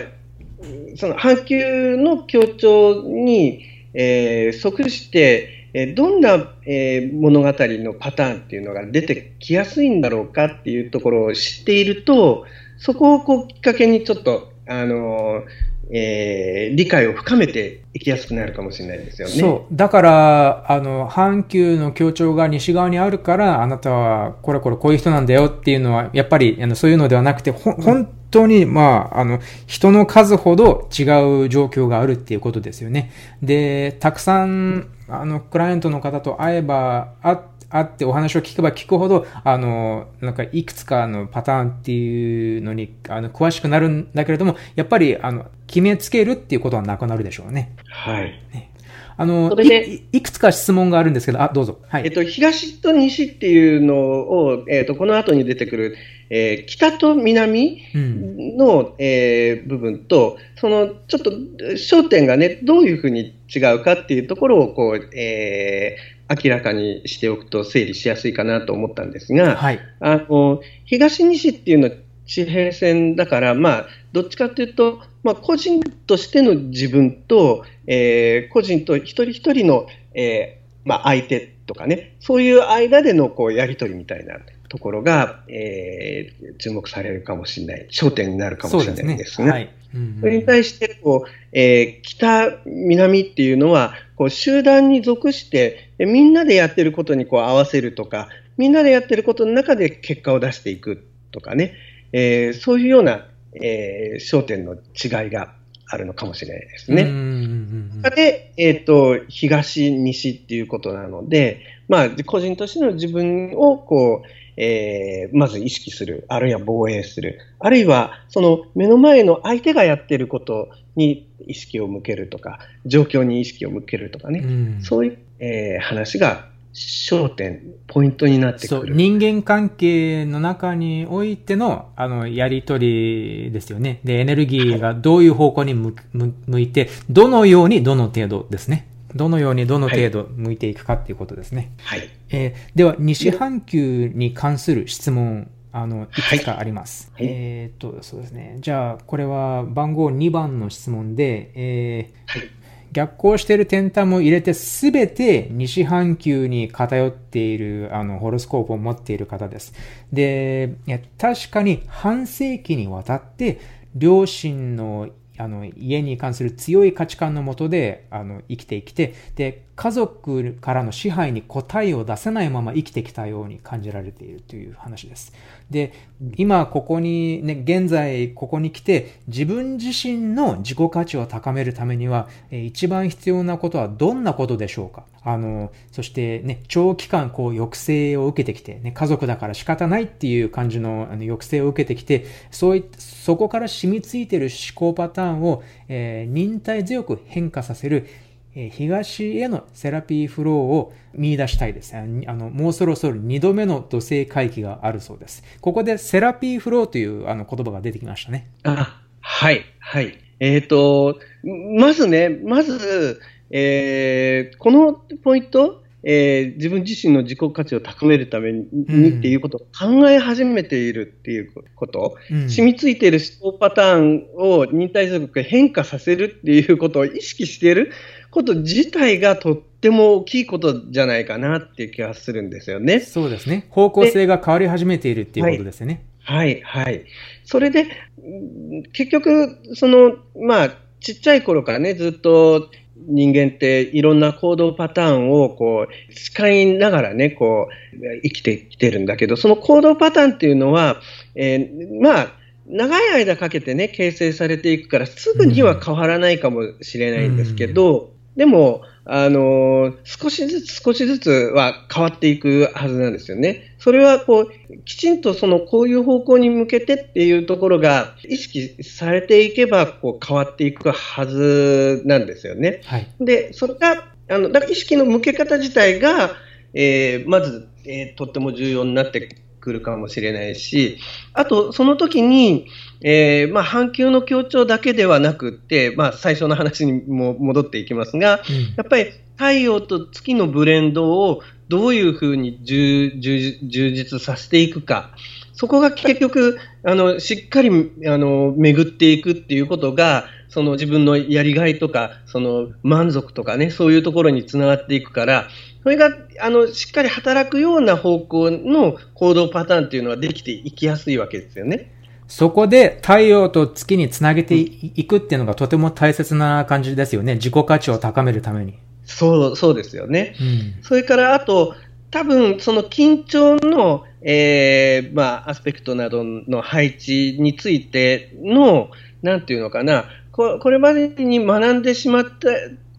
その阪急の協調に、えー、即して、えー、どんな、えー、物語のパターンっていうのが出てきやすいんだろうかっていうところを知っていると、そこをこうきっかけにちょっと、あのえー、理解を深めていきやすくなるかもしれないですよね。そう。だから、あの、阪急の協調が西側にあるから、あなたはこれこれこういう人なんだよっていうのは、やっぱり、あのそういうのではなくて、ほ、本当に、まあ、あの、人の数ほど違う状況があるっていうことですよね。で、たくさん、あの、クライアントの方と会えば、会って、あってお話を聞けば聞くほど、あの、なんかいくつかのパターンっていうのに、あの、詳しくなるんだけれども、やっぱり、あの、決めつけるっていうことはなくなるでしょうね。はい。ねあのい、いくつか質問があるんですけど、あ、どうぞ。はい。えっと、東と西っていうのを、えっと、この後に出てくる、えー、北と南の、うん、えー、部分と、その、ちょっと焦点がね、どういうふうに違うかっていうところを、こう、えー、明らかにしておくと整理しやすいかなと思ったんですが、はい、あの東西っていうのは地平線だから、まあ、どっちかというと、まあ、個人としての自分と、えー、個人と一人一人の、えーまあ、相手とかね、そういう間でのこうやり取りみたいなところが、えー、注目されるかもしれない、焦点になるかもしれないですね。そ、はい。それに対してこう、えー、北、南っていうのはこう集団に属してみんなでやってることにこう合わせるとかみんなでやってることの中で結果を出していくとかね、えー、そういうような、えー、焦点の違いがあるのかもしれないですね。で、えっ、ー、と、東、西っていうことなので、まあ、個人としての自分を、こう、えー、まず意識する、あるいは防衛する、あるいはその目の前の相手がやっていることに意識を向けるとか、状況に意識を向けるとかね、うん、そういう、えー、話が焦点、ポイントになってくる。人間関係の中においての、あの、やりとりですよね。で、エネルギーがどういう方向に向いて、どのようにどの程度ですね。どのようにどの程度向いていくかっていうことですね。はい。えー、では、西半球に関する質問、あの、いくつかあります。はい、えっと、そうですね。じゃあ、これは番号2番の質問で、えー、はい、逆行している天体も入れてすべて西半球に偏っているあのホロスコープを持っている方です。で、確かに半世紀にわたって両親のあの、家に関する強い価値観のもとで、あの、生きてきて、で、家族からの支配に答えを出せないまま生きてきたように感じられているという話です。で、今ここにね、現在ここに来て自分自身の自己価値を高めるためには、一番必要なことはどんなことでしょうか？あの、そしてね、長期間こう抑制を受けてきて、ね、家族だから仕方ないっていう感じのあの抑制を受けてきて、そういそこから染みついてる思考パターンを、えー、忍耐強く変化させる東へのセラピーフローを見出したいです。あの、もうそろそろ2度目の土星回帰があるそうです。ここでセラピーフローというあの言葉が出てきましたね。あ、はい、はい。えっ、ー、と、まずね、まず、えー、このポイント、えー、自分自身の自己価値を高めるためにっていうことを考え始めているっていうこと、うん、染みついている思考パターンを忍耐強く変化させるっていうことを意識していること自体がとっても大きいことじゃないかなっていう気がするんですよね。そうですね。方向性が変わり始めているっていうことですよね。はい、はい。それで、結局、その、まあ、ちっちゃい。頃からね、ずっと人間っていろんな行動パターンをこう使いながらね、こう生きてきてるんだけど、その行動パターンっていうのは、えー、まあ、長い間かけてね、形成されていくから、すぐには変わらないかもしれないんですけど、うん。でも、あの少しずつ少しずつは変わっていくはずなんですよね。それはこう、きちんとそのこういう方向に向けてっていうところが意識されていけばこう変わっていくはずなんですよね。はい、で、それが、あの、だから意識の向け方自体が、えー、まず、えー、とっても重要になってくるかもしれないし、あと、その時に、えー、まあ、半球の強調だけではなくて、まあ、最初の話にも戻っていきますが、うん、やっぱり太陽と月のブレンドをどういうふうに充実させていくか、そこが結局、あの、しっかり、あの、巡っていくっていうことが、その自分のやりがいとか、その満足とかね、そういうところにつながっていくから、それが、あの、しっかり働くような方向の行動パターンっていうのはできていきやすいわけですよね。そこで太陽と月につなげていくっていうのがとても大切な感じですよね。自己価値を高めるために。そう、そうですよね。うん、それからあと、多分その緊張の、えー、まあ、アスペクトなどの配置についての、なんていうのかな、ここれまでに学んでしまった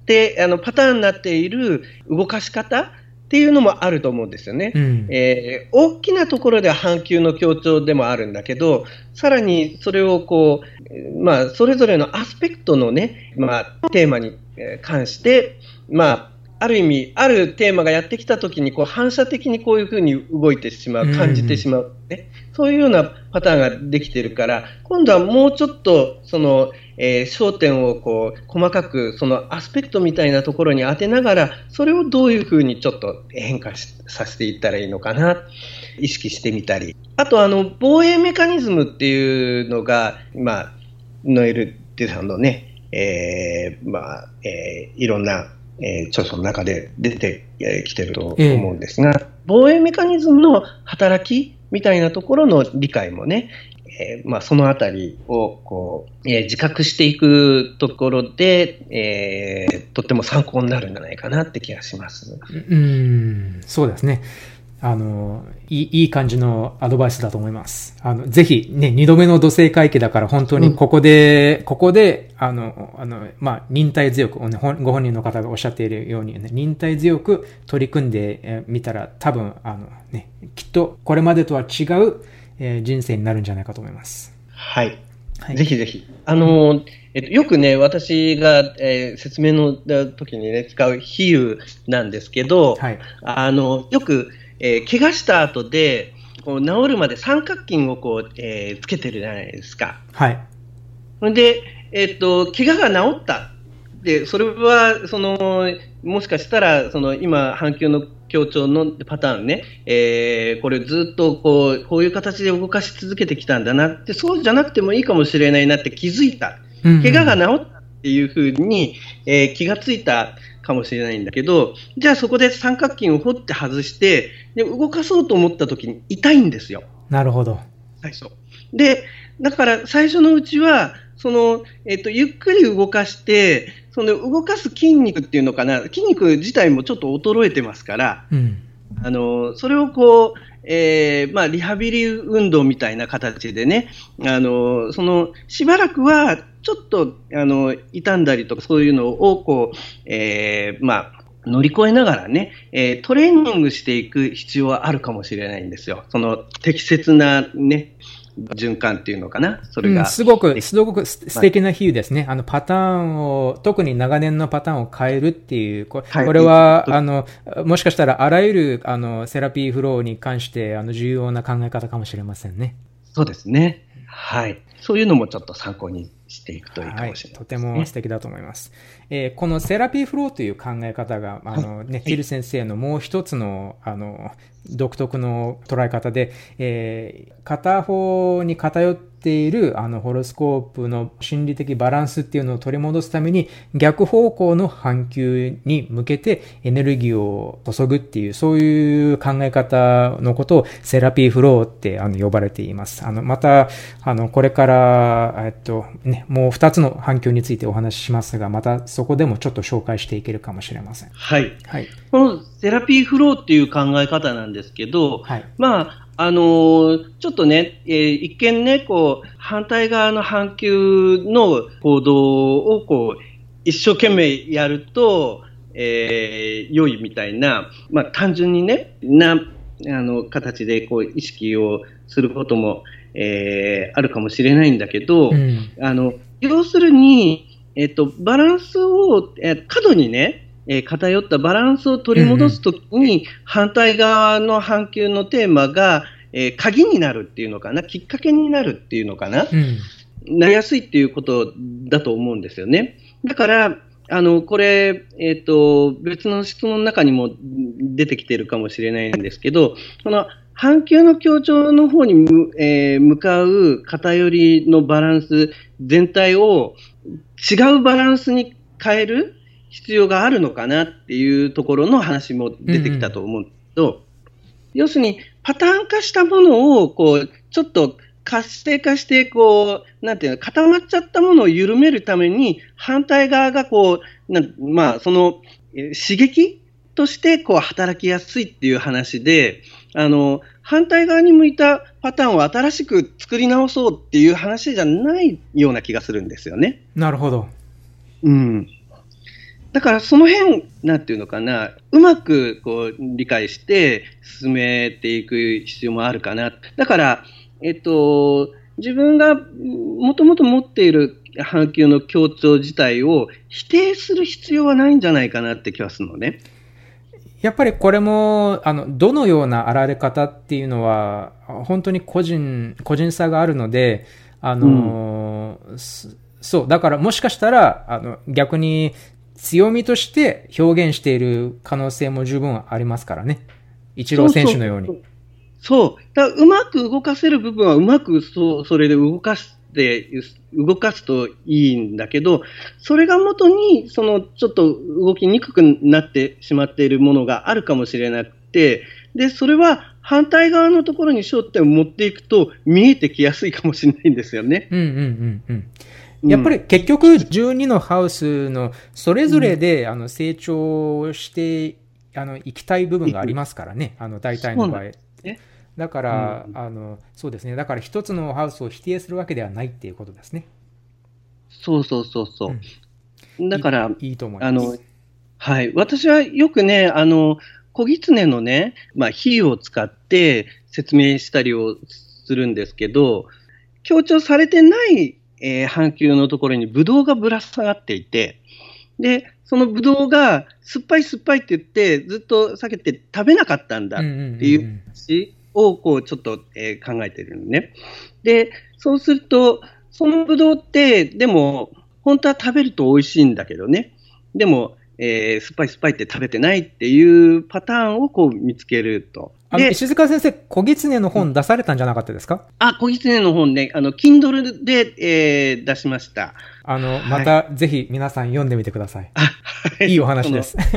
であのパターンになっている動かし方っていうのもあると思うんですよね。うん、えー、大きなところでは半球の強調でもあるんだけど、さらにそれをこう、まあ、それぞれのアスペクトのね、まあ、テーマに関して、まあ、ある意味、あるテーマがやってきたときに、こう、反射的にこういうふうに動いてしまう、感じてしまう、ね、うん、そういうようなパターンができてるから、今度はもうちょっと、その、えー、焦点をこう、細かく、そのアスペクトみたいなところに当てながら、それをどういうふうにちょっと変化させていったらいいのかな、意識してみたり。あと、あの、防衛メカニズムっていうのが、まあ、ノエル・デさんのね、えー、まあ、えー、いろんなえー、著書の中で出てきてると思うんですが、えー、防衛メカニズムの働きみたいなところの理解もね、えー、まあ、そのあたりをこう、えー、自覚していくところで、えー、とっても参考になるんじゃないかなって気がします。うん、そうですね。あの、いい、いい感じのアドバイスだと思います。あの、ぜひ、ね、二度目の土星回帰だから本当にここで、うん、ここで、あの、あの、まあ、忍耐強く、ご本人の方がおっしゃっているように、ね、忍耐強く取り組んでみたら、多分、あの、ね、きっとこれまでとは違う、えー、人生になるんじゃないかと思います。はい。はい、ぜひぜひ。あの、えっと、よくね、私が、えー、説明の時にね、使う比喩なんですけど、はい、あの、よく、えー、怪我した後で、こう治るまで三角筋をこう、えー、つけてるじゃないですか。はい。で、えー、っと、怪我が治った。で、それは、その、もしかしたら、その、今、阪急の協調のパターンね、えー、これずっとこう、こういう形で動かし続けてきたんだなって、そうじゃなくてもいいかもしれないなって気づいた。怪我が治ったっていうふうに、えー、気がついたかもしれないんだけど、じゃあそこで三角筋を掘って外して、で動かそうと思った時に痛いんですよ。なるほど。最初。で、だから最初のうちは、その、えっと、ゆっくり動かして、その動かす筋肉っていうのかな、筋肉自体もちょっと衰えてますから、うん、あの、それをこう、えー、まあ、リハビリ運動みたいな形でね、あの、その、しばらくは、ちょっと、あの、傷んだりとかそういうのを、こう、えー、まあ、乗り越えながらね、えー、トレーニングしていく必要はあるかもしれないんですよ。その適切なね、循環っていうのかなそれが、うん、すごく、すごく素敵な比喩ですね。あの、パターンを、特に長年のパターンを変えるっていう、これ,、これは、あの、もしかしたらあらゆる、あの、セラピーフローに関して、あの、重要な考え方かもしれませんね。そうですね。はい。そういうのもちょっと参考にしていくといいかもしれない、ねはい、とても素敵だと思います。えー、このセラピーフローという考え方が、あのね、キル先生のもう一つの、あの、独特の捉え方で、えー、片方に偏っっているあのホロスコープの心理的バランスっていうのを取り戻すために逆方向の半球に向けてエネルギーを注ぐっていうそういう考え方のことをセラピーフローってあの呼ばれています。あのまたあのこれからえっとねもう2つの半球についてお話ししますがまたそこでもちょっと紹介していけるかもしれません。はい。はい、このセラピーフローっていう考え方なんですけど、はい、まああのー、ちょっとね、えー、一見ね、こう、反対側の半球の行動をこう、一生懸命やると、えー、良いみたいな、まあ単純にね、な、あの、形でこう、意識をすることも、えー、あるかもしれないんだけど、うん、あの、要するに、えっ、と、バランスを、えー、過度にね、えー、偏ったバランスを取り戻すときに、反対側の半球のテーマが、えー、鍵になるっていうのかな、きっかけになるっていうのかな、うん、なりやすいっていうことだと思うんですよね。だから、あの、これ、えっ、ー、と、別の質問の中にも出てきてるかもしれないんですけど、その、半球の強調の方に向,、えー、向かう偏りのバランス全体を違うバランスに変える必要があるのかなっていうところの話も出てきたと思うんですけど、うん、要するにパターン化したものをこうちょっと活性化して、こう、なんていうの、固まっちゃったものを緩めるために、反対側がこう、なまあ、その、刺激としてこう働きやすいっていう話で、あの、反対側に向いたパターンを新しく作り直そうっていう話じゃないような気がするんですよね。なるほど。うん。だからその辺、なんていうのかな、うまくこう理解して進めていく必要もあるかな。だから、えっと、自分がもともと持っている半球の協調自体を否定する必要はないんじゃないかなって気がするのね。やっぱりこれも、あの、どのようなあられ方っていうのは、本当に個人、個人差があるので、あの、うん、そう、だからもしかしたら、あの、逆に強みとして表現している可能性も十分ありますからね。一郎選手のように。そう。だうまく動かせる部分はうまくそそれで動かして、動かすといいんだけど、それが元に、その、ちょっと動きにくくなってしまっているものがあるかもしれなくて、で、それは反対側のところに焦点を持っていくと見えてきやすいかもしれないんですよね。うんうんうんうん。やっぱり結局12のハウスのそれぞれで、あの成長してあの行きたい部分がありますからね、あの大体の場合。だから、うん、あの、そうですね。だから一つのハウスを否定するわけではないっていうことですね。そうそうそうそう。うん、だから、いいと思います。あの、はい。私はよくね、あの、小狐のね、まあ、比喩を使って説明したりをするんですけど、強調されてないえー、半球のところにブドウがぶら下がっていて、で、そのブドウが酸っぱい酸っぱいって言って、ずっと避けて食べなかったんだっていう話をこうちょっと、えー、考えてるのね。で、そうすると、そのブドウって、でも、本当は食べると美味しいんだけどね。でも、えー、酸っぱい酸っぱいって食べてないっていうパターンをこう見つけると。あの、石塚先生、小狐の本出されたんじゃなかったですか、あ、小狐の本ね、あの、Kindle で、えー、出しました。あの、また、ぜひ皆さん読んでみてください。はい。いいお話です。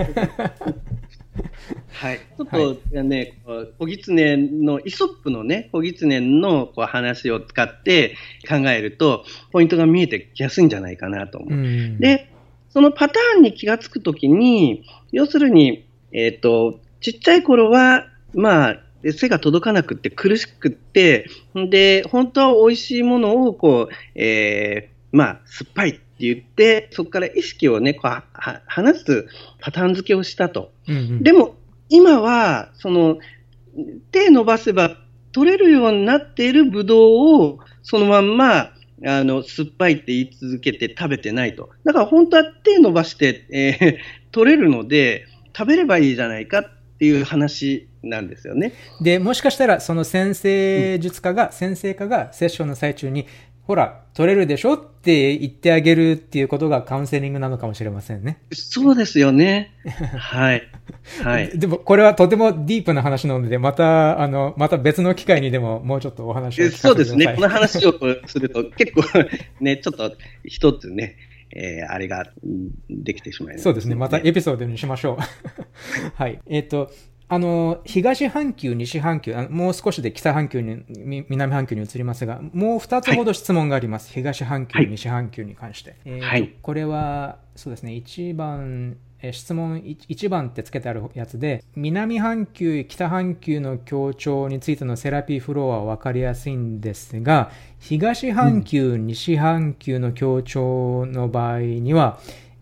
はい。ちょっとね、はい、小狐の、イソップのね、小狐のこう話を使って考えると、ポイントが見えてきやすいんじゃないかなと思う。うで、そのパターンに気がつくときに、要するに、えっ、ー、と、ちっちゃい頃は、まあ、背が届かなくて苦しくって、で、本当は美味しいものを、こう、えー、まあ、酸っぱいって言って、そこから意識をね、こう、離すパターン付けをしたと。うんうん、でも、今は、その、手伸ばせば取れるようになっているブドウを、そのまんま、あの、酸っぱいって言い続けて食べてないと。だから本当は手伸ばして、えー、取れるので、食べればいいじゃないかっていう話なんですよね。で、もしかしたらその先生術家が、先生家がセッションの最中に、ほら、取れるでしょって言ってあげるっていうことがカウンセリングなのかもしれませんね。そうですよね。はい。はい。でも、これはとてもディープな話なので、また、あの、また別の機会にでも、もうちょっとお話を聞かせてください。そうですね。この話をすると、結構ね、ちょっと一つね、えー、あれができてしまいます、ね、そうですね。またエピソードにしましょう。はい。えっ、ー、と、あの、東半球、西半球、もう少しで北半球に、南半球に移りますが、もう二つほど質問があります。はい、東半球、西半球に関して。えー、はい、これは、そうですね、一番、え質問1番ってつけてあるやつで、南半球、北半球の協調についてのセラピーフローは分かりやすいんですが、東半球、うん、西半球の協調の場合には、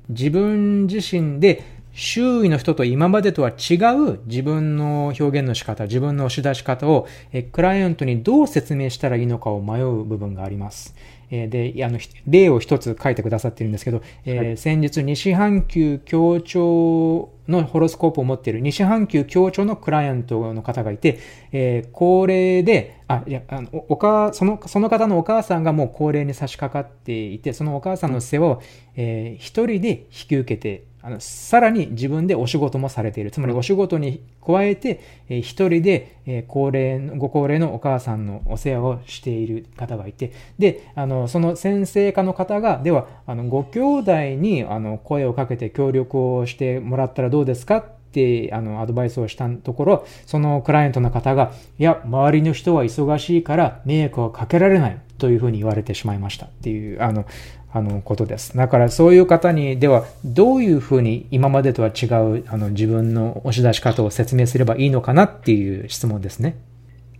自分自身で周囲の人と今までとは違う自分の表現の仕方、自分の押し出し方を、えクライアントにどう説明したらいいのかを迷う部分があります。えで、あの、例を一つ書いてくださってるんですけど、えーはい、先日西半球協調のホロスコープを持っている西半球協調のクライアントの方がいて、えー、高齢で、あ、いや、あの、おか、その、その方のお母さんがもう高齢に差し掛かっていて、そのお母さんの世話を、えー、一人で引き受けてあの、さらに自分でお仕事もされている。つまりお仕事に加えて、えー、一人で、えー、高齢、ご高齢のお母さんのお世話をしている方がいて、で、あの、その先生科の方が、では、あの、ご兄弟に、あの、声をかけて協力をしてもらったらどうですかってあのアドバイスをしたところ、そのクライアントの方が、いや、周りの人は忙しいから迷惑をかけられないというふうに言われてしまいましたっていう、あの、あの、ことです。だからそういう方に、では、どういうふうに今までとは違う、あの、自分の押し出し方を説明すればいいのかなっていう質問ですね。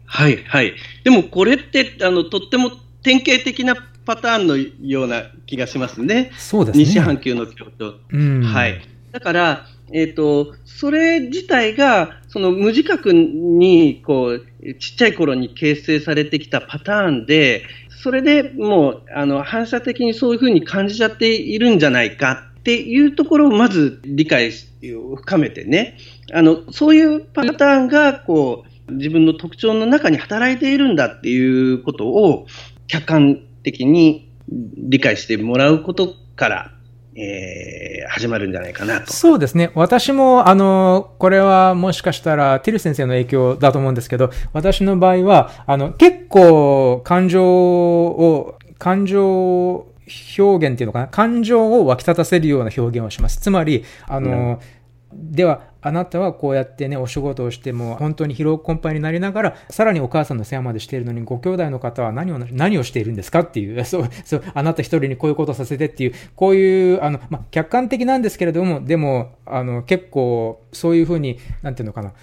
はい、はい。でもこれって、あの、とっても典型的なパターンのような気がしますね。そうですね。西半球の京都。うん、はい。だから、えっ、ー、と、それ自体が、その無自覚に、こう、ちっちゃい頃に形成されてきたパターンで、それでもう、あの、反射的にそういうふうに感じちゃっているんじゃないかっていうところをまず理解を深めてね、あの、そういうパターンが、こう、自分の特徴の中に働いているんだっていうことを客観的に理解してもらうことからえー、始まるんじゃないかなと。そうですね。私も、あの、これはもしかしたら、ティル先生の影響だと思うんですけど、私の場合は、あの、結構、感情を、感情表現っていうのかな？感情を湧き立たせるような表現をします。つまり、あの、うんでは、あなたはこうやってね、お仕事をしても、本当に疲労困憊になりながら、さらにお母さんの世話までしているのに、ご兄弟の方は何を、何をしているんですか？っていう、そう、そう、あなた一人にこういうことをさせてっていう、こういう、あの、まあ、客観的なんですけれども、でも、あの、結構、そういうふうに、なんていうのかな、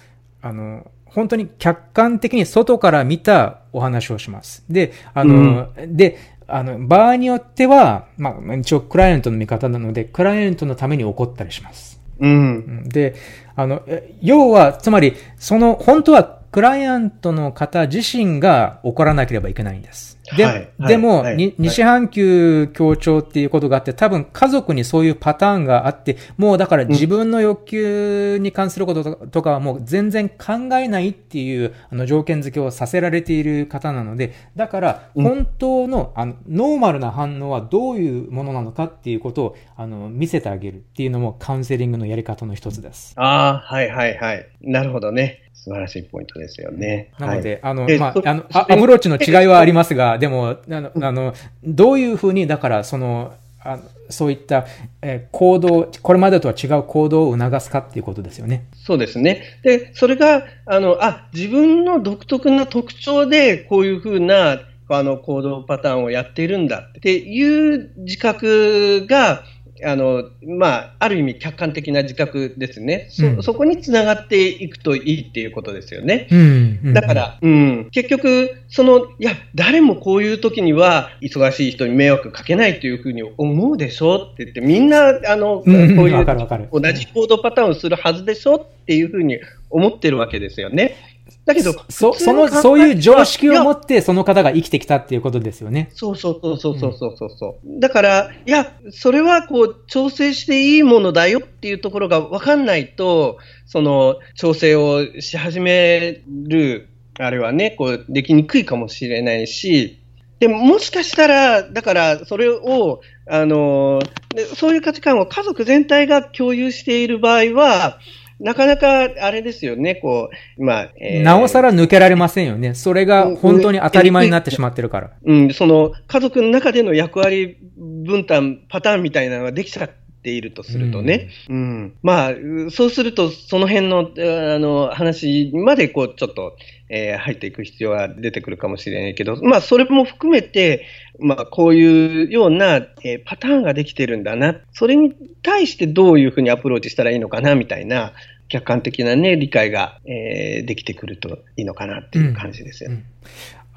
あの、本当に客観的に外から見たお話をします。で、あの、うん、で、あの、場合によっては、まあ、一応クライアントの見方なので、クライアントのために怒ったりします。うん。で、あの、要は、つまり、その、本当はクライアントの方自身が怒らなければいけないんです。で、はい、でも、はい、西半球協調っていうことがあって、多分家族にそういうパターンがあって、もうだから自分の欲求に関することとかはもう全然考えないっていうあの条件付けをさせられている方なので、だから本当のあのノーマルな反応はどういうものなのかっていうことをあの見せてあげるっていうのもカウンセリングのやり方の一つです。ああ、はいはいはい。なるほどね。素晴らしいポイントですよね。なので、はい、あの、まあ、あの、アプローチの違いはありますが、でも、あの、あのどういうふうに、だから、その、あそういった、えー、行動、これまでとは違う行動を促すかっていうことですよね。そうですね。で、それが、あの、あ、自分の独特な特徴で、こういうふうな、あの、行動パターンをやっているんだっていう自覚が、あの、まあ、ある意味客観的な自覚ですね。そ、うん、そこにつながっていくといいっていうことですよね。うん、だから、うん、結局、その、いや、誰もこういう時には、忙しい人に迷惑かけないというふうに思うでしょって言って、みんな、あの、こういう同じ行動パターンをするはずでしょっていうふうに思ってるわけですよね。だけど、そ、その、そういう常識を持って、その方が生きてきたっていうことですよね。そうそうそうそうそうそうそう、うん、だから、いや、それはこう、調整していいものだよっていうところが分かんないと、その、調整をし始める、あれはね、こう、できにくいかもしれないし、でもしかしたら、だからそれを、あのでそういう価値観を家族全体が共有している場合は、なかなかあれですよね、こう、まあ、えー、なおさら抜けられませんよね。それが本当に当たり前になってしまってるから。うん、その家族の中での役割分担、パターンみたいなのができちゃっているとするとね、うん、うん、まあ、そうすると、その辺のあの話までこうちょっと、えー、入っていく必要は出てくるかもしれないけど、まあ、それも含めて、まあ、こういうような、えー、パターンができてるんだな、それに対してどういうふうにアプローチしたらいいのかなみたいな、客観的な、ね、理解が、えー、できてくるといいのかなっていう感じですよ。うんうん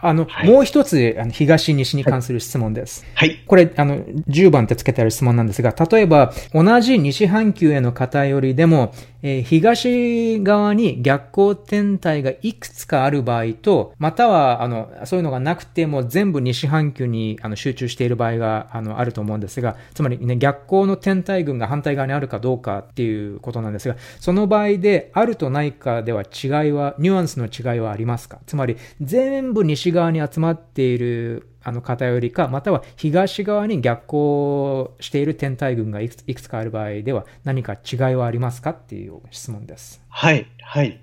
あの、はい、もう一つ、あの、東、西に関する質問です。はい。これ、あの、10番って付けてある質問なんですが、例えば、同じ西半球への偏りでも、え、東側に逆光天体がいくつかある場合と、または、あの、そういうのがなくても全部西半球にあの集中している場合が、あの、あると思うんですが、つまりね、逆光の天体群が反対側にあるかどうかっていうことなんですが、その場合で、あるとないかでは違いは、ニュアンスの違いはありますか？つまり、全部西側に集まっているあの偏りか、または東側に逆行している天体群がいくついくつかある場合では何か違いはありますかっていう質問です。はい、はい。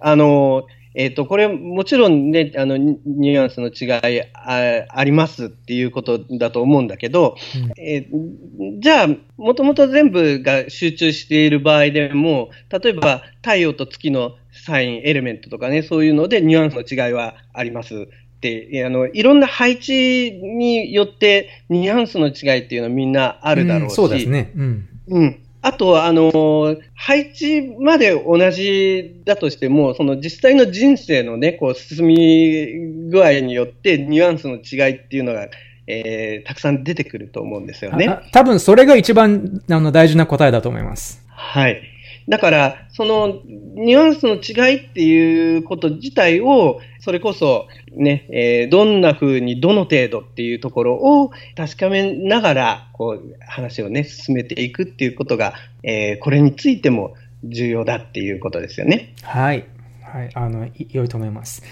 あの、えっ、ー、と、これもちろんね、あの、ニュアンスの違いあありますっていうことだと思うんだけど、うん、えー、じゃあ、もともと全部が集中している場合でも、例えば太陽と月のサイン、エレメントとかね、そういうのでニュアンスの違いはあります。あの、いろんな配置によってニュアンスの違いっていうのはみんなあるだろうし。うん、そうですね。うん。うん。あと、あの、配置まで同じだとしても、その実際の人生のね、こう、進み具合によってニュアンスの違いっていうのが、えー、たくさん出てくると思うんですよね。多分それが一番あの大事な答えだと思います。はい。だから、そのニュアンスの違いっていうこと自体を、それこそね、えー、どんな風にどの程度っていうところを確かめながら、こう、話をね、進めていくっていうことが、えー、これについても重要だっていうことですよね。はい。はい。あの、良いと思います。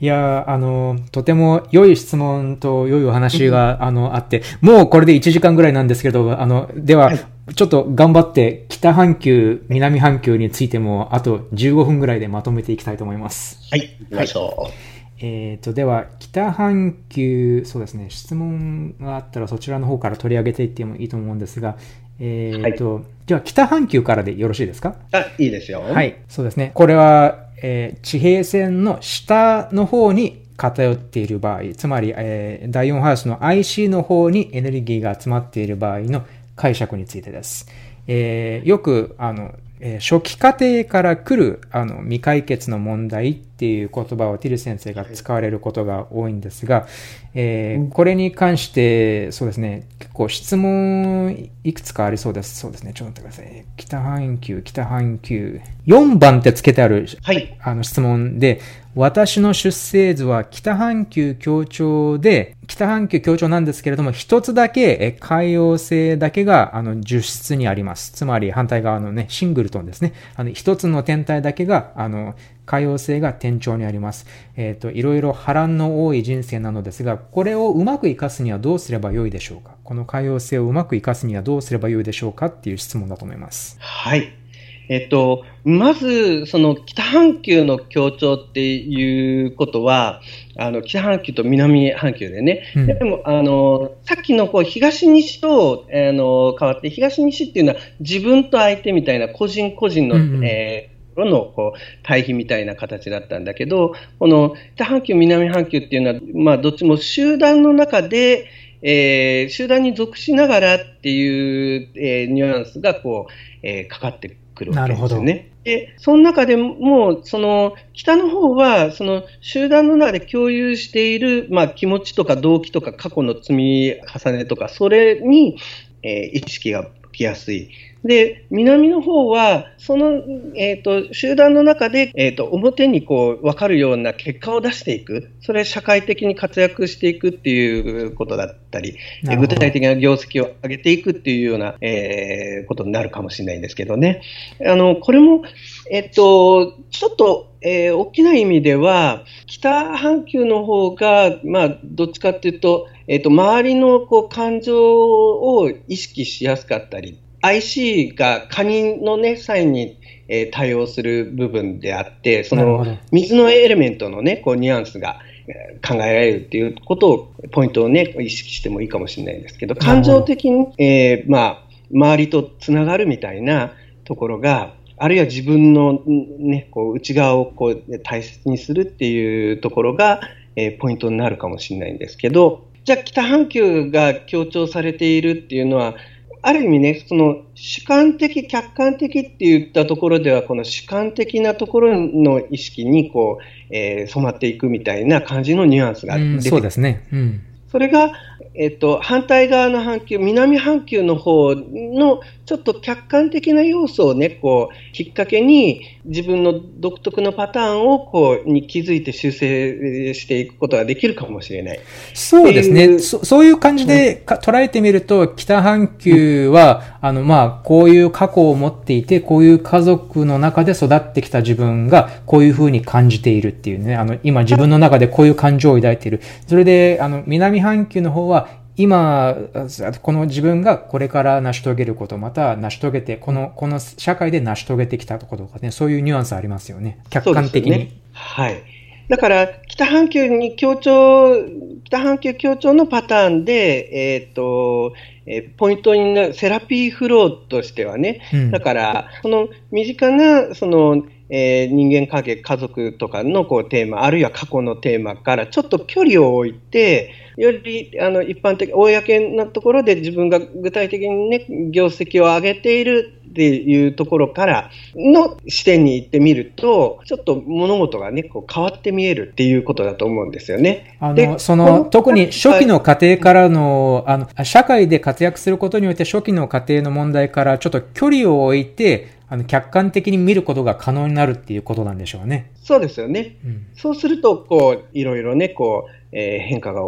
いや、あの、とても良い質問と良いお話が、あの、あって、もうこれで1時間ぐらいなんですけど、あの、では、はい、ちょっと頑張って北半球、南半球についても、あと15分ぐらいでまとめていきたいと思います。はい、行きましょう。はい、えっ、ー、と、では、北半球、そうですね、質問があったらそちらの方から取り上げていってもいいと思うんですが、えっ、ー、と、はい、じゃあ北半球からでよろしいですか？あ、いいですよ。はい、そうですね。これは、えー、地平線の下の方に偏っている場合、つまり、えー、第4ハウスの IC の方にエネルギーが集まっている場合の解釈についてです。えー、よく、あの、えー、初期過程から来るあの未解決の問題っていう言葉をティル先生が使われることが多いんですが、えー、これに関して、そうですね、結構質問いくつかありそうです。そうですね、ちょっと待ってください。北半球、北半球。4番ってつけてある、はい、あの質問で、私の出生図は北半球協調で、北半球協調なんですけれども、一つだけ海洋星だけがあの樹質にあります。つまり反対側のね、シングルトンですね。あの一つの天体だけが、あの、海洋星が天頂にあります。えっ、ー、と、いろいろ波乱の多い人生なのですが、これをうまく活かすにはどうすればよいでしょうか？この海洋星をうまく活かすにはどうすればよいでしょうか？っていう質問だと思います。はい。えっと、まず、その北半球の協調っていうことは、あの北半球と南半球でね、うん、でもあのさっきのこう東西とあの変わって、東西っていうのは自分と相手みたいな個人個人の、うんうん、えーのこう対比みたいな形だったんだけど、この北半球、南半球っていうのは、まあ、どっちも集団の中で、えー、集団に属しながらっていう、えー、ニュアンスがこう、えー、かかってくるわけですよね。で、その中でも、その、北の方は、その、集団の中で共有している、まあ、気持ちとか動機とか過去の積み重ねとか、それに、えー、意識がきやすい。で、南の方は、その、えっ、ー、と、集団の中で、えっ、ー、と、表にこう、わかるような結果を出していく。それ、社会的に活躍していくっていうことだったり、具体的な業績を上げていくっていうような、えー、ことになるかもしれないんですけどね。あの、これも、えっ、と、ちょっと、えー、大きな意味では、北半球の方が、まあ、どっちかっていうと、えっ、ー、と、周りのこう感情を意識しやすかったり、IC がカニのね、際に、えー、対応する部分であって、その水のエレメントのね、こうニュアンスが考えられるっていうことを、ポイントをね、意識してもいいかもしれないんですけど、感情的に、えー、まあ、周りとつながるみたいなところが、あるいは自分の、ね、こう内側をこう大切にするっていうところが、えー、ポイントになるかもしれないんですけど、じゃあ北半球が強調されているっていうのは、ある意味ね、その主観的、客観的って言ったところでは、この主観的なところの意識にこう、えー、染まっていくみたいな感じのニュアンスが出て、うん、そうですね。うん、それが、えっと、反対側の半球、南半球の方のちょっと客観的な要素をね、こう、きっかけに自分の独特のパターンをこう、に気づいて修正していくことができるかもしれない。そうですね。そそういう感じでか、捉えてみると、北半球は、あの、まあ、こういう過去を持っていて、こういう家族の中で育ってきた自分が、こういうふうに感じているっていうね、あの、今自分の中でこういう感情を抱いている。それで、あの、南半球の方は、今、この自分がこれから成し遂げること、また成し遂げて、この、この社会で成し遂げてきたこととかね、そういうニュアンスありますよね。客観的に。ね、はい。だから、北半球に協調、北半球協調のパターンで、えっ、ー、と、えポイントになる、セラピーフローとしてはね、うん、だから、その身近な、その、えー、人間関係、家族とかのこうテーマ、あるいは過去のテーマからちょっと距離を置いて、よりあの一般的、公なところで自分が具体的にね、業績を上げているっていうところからの視点に行ってみると、ちょっと物事がね、こう変わって見えるっていうことだと思うんですよね。あの、その、特に初期の過程からの、あの、社会で活躍することによって初期の過程の問題からちょっと距離を置いて、あの、客観的に見ることが可能になるっていうことなんでしょうね。そうですよね。うん、そうすると、こう、いろいろね、こう、えー、変化が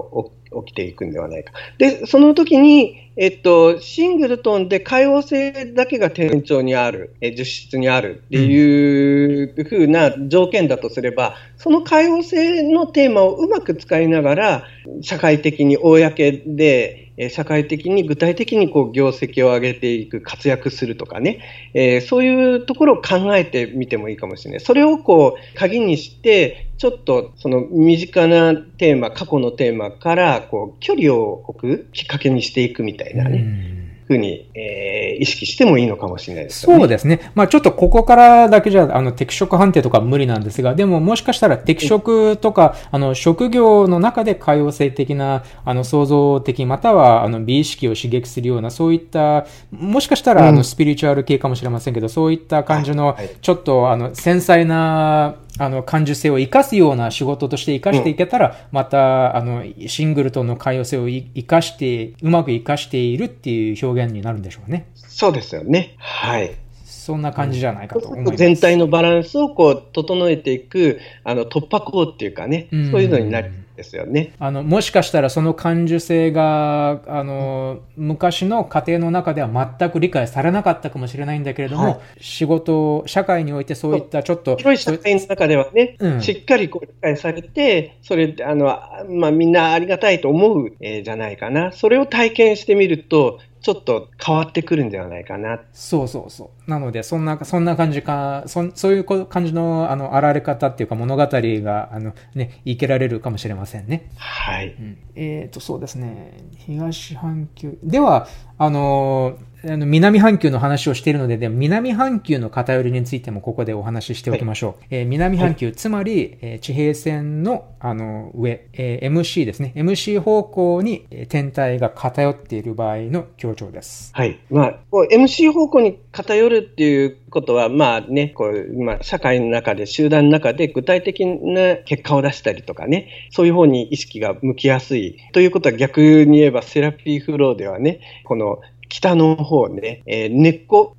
起きていくんではないか。で、その時に、えっと、シングルトンで海王星だけが天頂にある、え樹質にあるっていうふうな条件だとすれば、その海王星のテーマをうまく使いながら、社会的に公で、社会的に具体的にこう業績を上げていく、活躍するとかね、えー、そういうところを考えてみてもいいかもしれない。それをこう鍵にして、ちょっとその身近なテーマ、過去のテーマからこう距離を置くきっかけにしていくみたいなね。ふうに、えー、意識してもいいのかもしれないですね。そうですね。まあちょっとここからだけじゃ、あの、適職判定とか無理なんですが、でももしかしたら適職とか、あの、職業の中で可用性的な、あの、創造的、または、あの、美意識を刺激するような、そういった、もしかしたら、あの、スピリチュアル系かもしれませんけど、そういった感じの、ちょっと、あの、繊細な、あの、感受性を生かすような仕事として生かしていけたら、うん、また、あの、シングルとの可用性を生かして、うまく生かしているっていう表現になるんでしょうね。そうですよね。はい。そんな感じじゃないかと思います。全体のバランスをこう、整えていく、あの、突破口っていうかね、そういうのになる。ですよね。あの、もしかしたらその感受性が、あの、昔の家庭の中では全く理解されなかったかもしれないんだけれども、はい、仕事、社会においてそういったちょっと。広い社会の中ではね、うん、しっかりこう理解されて、それ、あの、まあ、みんなありがたいと思う、えー、じゃないかな。それを体験してみると、ちょっと変わってくるんではないかな。そうそうそう。なので、そんな、そんな感じか、そそういう感じの、あの、現れ方っていうか物語が、あの、ね、いけられるかもしれませんね。はい。うん、えっ、ー、と、そうですね。東半球。では、あのーあの、南半球の話をしているので、で南半球の偏りについてもここでお話ししておきましょう。はい、えー、南半球、はい、つまり、えー、地平線の、あの、上、えー、MC ですね。MC 方向に天体が偏っている場合の強調です。はい。まあ、MC 方向に偏るっていうことは、まあね、こう、まあ、社会の中で、集団の中で具体的な結果を出したりとかね、そういう方に意識が向きやすい。ということは逆に言えば、セラピーフローではね、この北の方ね、えー、根っこ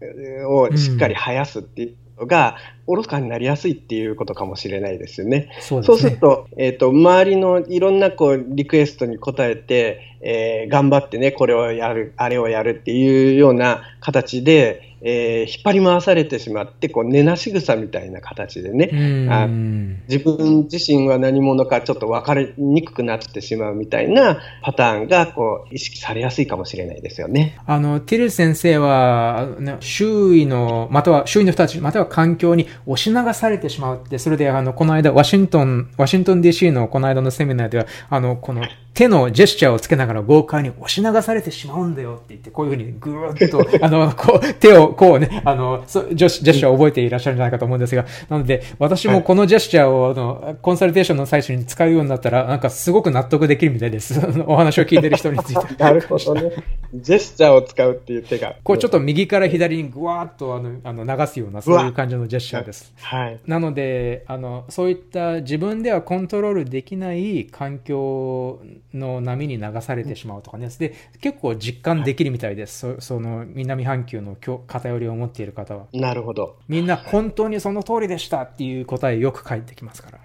をしっかり生やすっていうのが、愚かになりやすいっていうことかもしれないですよね。そうそうすると、えっ、ー、と、周りのいろんなこう、リクエストに応えて、えー、頑張ってね、これをやる、あれをやるっていうような形で、えー、引っ張り回されてしまって、こう、寝なし草みたいな形でね、あ自分自身は何者かちょっと分かりにくくなってしまうみたいなパターンが、こう、意識されやすいかもしれないですよね。あの、ティル先生は、周囲の、または周囲の人たち、または環境に押し流されてしまうって、それで、あの、この間、ワシントン、ワシントン DC のこの間のセミナーでは、あの、この、手のジェスチャーをつけながら豪快に押し流されてしまうんだよって言って、こういうふうにぐーっと、あの、こう、手をこうね、あの、ジェスチャーを覚えていらっしゃるんじゃないかと思うんですが、なので、私もこのジェスチャーを、あの、コンサルテーションの最初に使うようになったら、なんかすごく納得できるみたいです。お話を聞いてる人について。なるほどね。ジェスチャーを使うっていう手が。こうちょっと右から左にぐわーっとあのあの流すような、そういう感じのジェスチャーです。はい。なので、あの、そういった自分ではコントロールできない環境の波に流されてしまうとかね、で結構実感できるみたいです、はい、そその南半球の偏りを持っている方は。なるほど。みんな本当にその通りでしたっていう答えよく返ってきますから。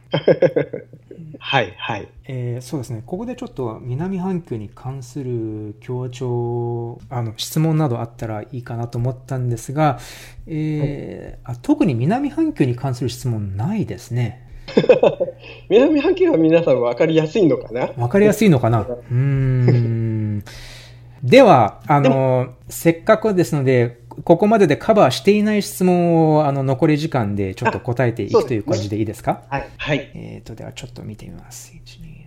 はいはい、えー、そうですね、ここでちょっと南半球に関する強調、あの質問などあったらいいかなと思ったんですが、えー、はい、あ特に南半球に関する質問ないですね。南半球は皆さん分かりやすいのかな？分かりやすいのかな？うん。では、あの、せっかくですので、ここまででカバーしていない質問を、あの、残り時間でちょっと答えていくという感じでいいですか？はい。はい。えっ、と、ではちょっと見てみます。1、2、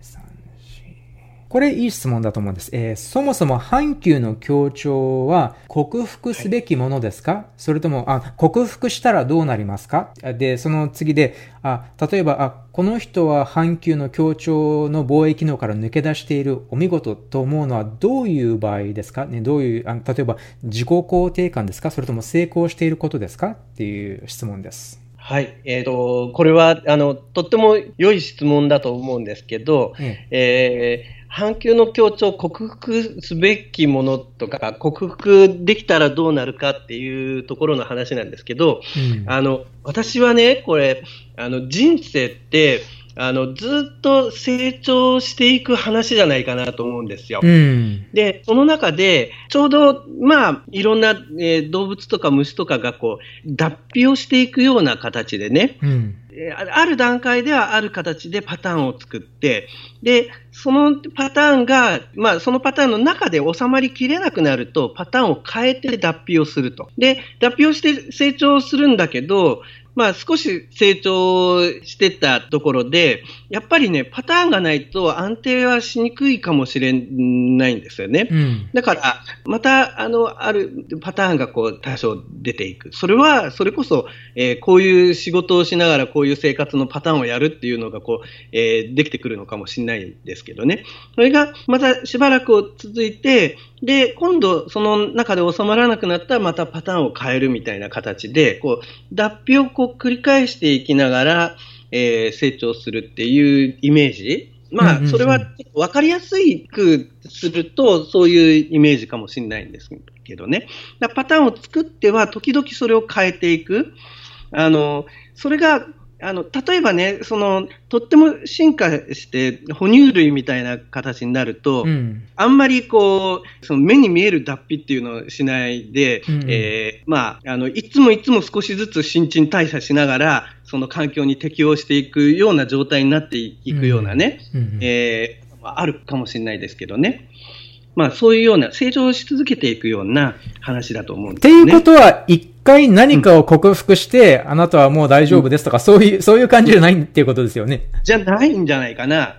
これいい質問だと思うんです。えー、そもそも阪急の協調は克服すべきものですか、はい、それとも、あ、克服したらどうなりますか？で、その次で、あ、例えば、あ、この人は阪急の協調の貿易機能から抜け出しているお見事と思うのはどういう場合ですか？ね、どういう、あ例えば自己肯定感ですか？それとも成功していることですか？っていう質問です。はい。えっ、ー、と、これは、あの、とっても良い質問だと思うんですけど、うん、えー阪急の協調を克服すべきものとか、克服できたらどうなるかっていうところの話なんですけど、うん、あの、私はね、これ、あの、人生って、あの、ずっと成長していく話じゃないかなと思うんですよ。うん、で、その中で、ちょうど、まあ、いろんな、えー、動物とか虫とかがこう、脱皮をしていくような形でね、うんある段階ではある形でパターンを作って、で、そのパターンが、まあ、そのパターンの中で収まりきれなくなると、パターンを変えて脱皮をすると。で、脱皮をして成長するんだけど、まあ少し成長してたところで、やっぱりね、パターンがないと安定はしにくいかもしれないんですよね。うん、だから、また、あの、あるパターンがこう多少出ていく。それは、それこそ、えー、こういう仕事をしながらこういう生活のパターンをやるっていうのがこう、えー、できてくるのかもしれないですけどね。それがまたしばらく続いて、で、今度その中で収まらなくなったらまたパターンを変えるみたいな形で、こう、脱皮をこう繰り返していきながら、えー、成長するっていうイメージまあ、それは分かりやすくすると、そういうイメージかもしれないんですけどね。パターンを作っては、時々それを変えていく。あの、それがあの例えばねその、とっても進化して哺乳類みたいな形になると、うん、あんまりこうその目に見える脱皮っていうのをしないで、うん、えー、まあ、あのいつもいつも少しずつ新陳代謝しながらその環境に適応していくような状態になっていくようなね、うん、えー、あるかもしれないですけどね。まあ、そういうような、成長し続けていくような話だと思うんですね。っていうことは、一回何かを克服して、うん、あなたはもう大丈夫ですとか、そういう、そういう感じじゃないっていうことですよね。じゃないんじゃないかな。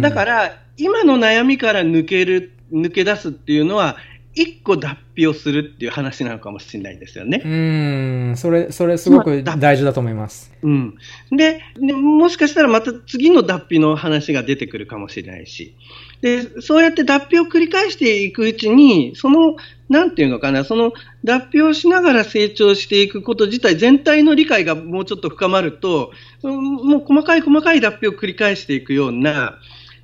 だから、今の悩みから抜ける、抜け出すっていうのは、一個脱皮をするっていう話なのかもしれないですよね。うん、それ、それすごく大事だと思います。うん。でで、もしかしたらまた次の脱皮の話が出てくるかもしれないし。で、そうやって脱皮を繰り返していくうちに、その、なんていうのかな、その脱皮をしながら成長していくこと自体、全体の理解がもうちょっと深まると、もう細かい細かい脱皮を繰り返していくような、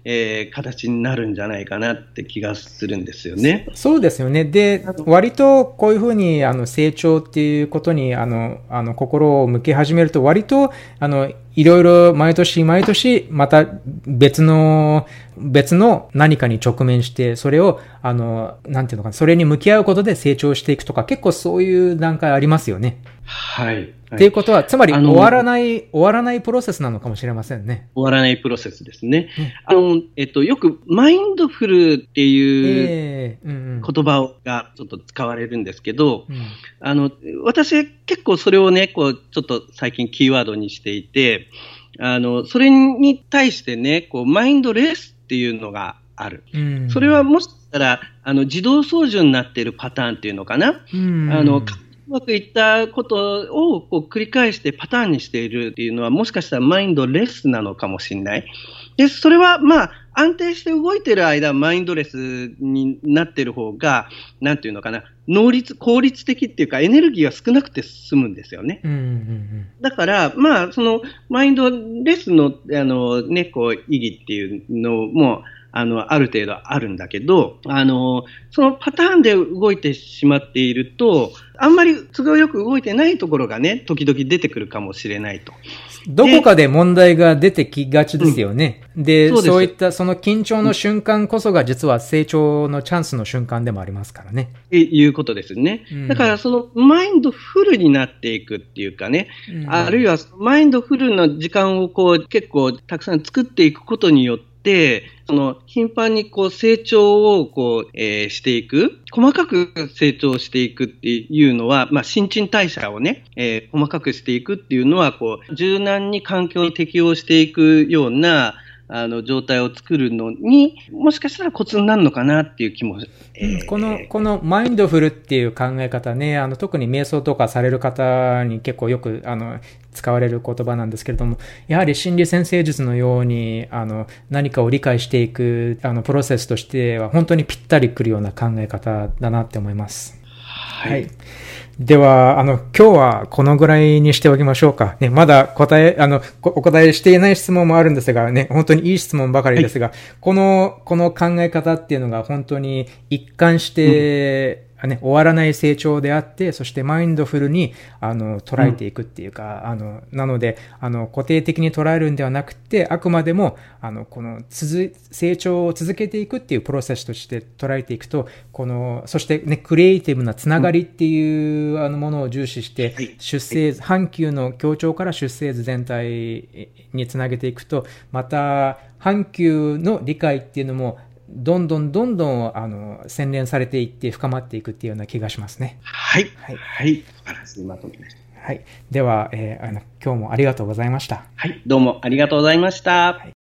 えー、形になるんじゃないかなって気がするんですよね。そうですよね。で、割とこういうふうにあの成長っていうことにあのあの心を向け始めると、割とあのいろいろ毎年毎年また別の、別の何かに直面して、それを、あの、なんていうのかな、それに向き合うことで成長していくとか、結構そういう段階ありますよね。はい。っていうことは、つまり終わらない、終わらないプロセスなのかもしれませんね。終わらないプロセスですね。あの、えっと、よくマインドフルっていう言葉がちょっと使われるんですけど、あの、私結構それをね、こう、ちょっと最近キーワードにしていて、あの、それに対してね、こう、マインドレスっていうのがある。うん、それはもしかしたら、あの、自動操縦になっているパターンっていうのかな。うん、あの、うまくいったことをこう繰り返してパターンにしているっていうのは、もしかしたらマインドレスなのかもしれない。で、それはまあ、安定して動いてる間、マインドレスになってる方が、なんていうのかな、能率、効率的っていうか、エネルギーが少なくて済むんですよね。うんうんうん、だから、まあ、その、マインドレスの、あの、ね、こう、意義っていうのも、あの、ある程度あるんだけど、あの、そのパターンで動いてしまっていると、あんまり都合よく動いてないところがね、時々出てくるかもしれないと。どこかで問題が出てきがちですよね。うん、でそうそういったその緊張の瞬間こそが実は成長のチャンスの瞬間でもありますからね。っていうことですね。うん、だからそのマインドフルになっていくっていうかね、うん、あるいはマインドフルな時間をこう結構たくさん作っていくことによって、その頻繁にこう成長をこう、えー、していく、細かく成長していくっていうのは、まあ、新陳代謝をね、えー、細かくしていくっていうのは、こう、柔軟に環境に適応していくような、あの状態を作るのにもしかしたらコツになるのかなっていう気も、えー、このこのマインドフルっていう考え方ねあの特に瞑想とかされる方に結構よくあの使われる言葉なんですけれどもやはり心理先生術のようにあの何かを理解していくあのプロセスとしては本当にぴったりくるような考え方だなって思います。はい、はい。では、あの、今日はこのぐらいにしておきましょうか。ね、まだ答え、あの、お答えしていない質問もあるんですが、ね、本当にいい質問ばかりですが、はい、この、この考え方っていうのが本当に一貫して、ね、終わらない成長であって、そしてマインドフルに、あの、捉えていくっていうか、うん、あの、なので、あの、固定的に捉えるんではなくて、あくまでも、あの、この、続、成長を続けていくっていうプロセスとして捉えていくと、この、そしてね、クリエイティブなつながりっていう、あの、ものを重視して、出生図、半球の協調から出生図全体につなげていくと、また、半球の理解っていうのも、どんどんどんどんあの洗練されていって深まっていくっていうような気がしますね。はい。はい。はい。まとめです。はい。では、えー、あの今日もありがとうございました。はい。どうもありがとうございました。はい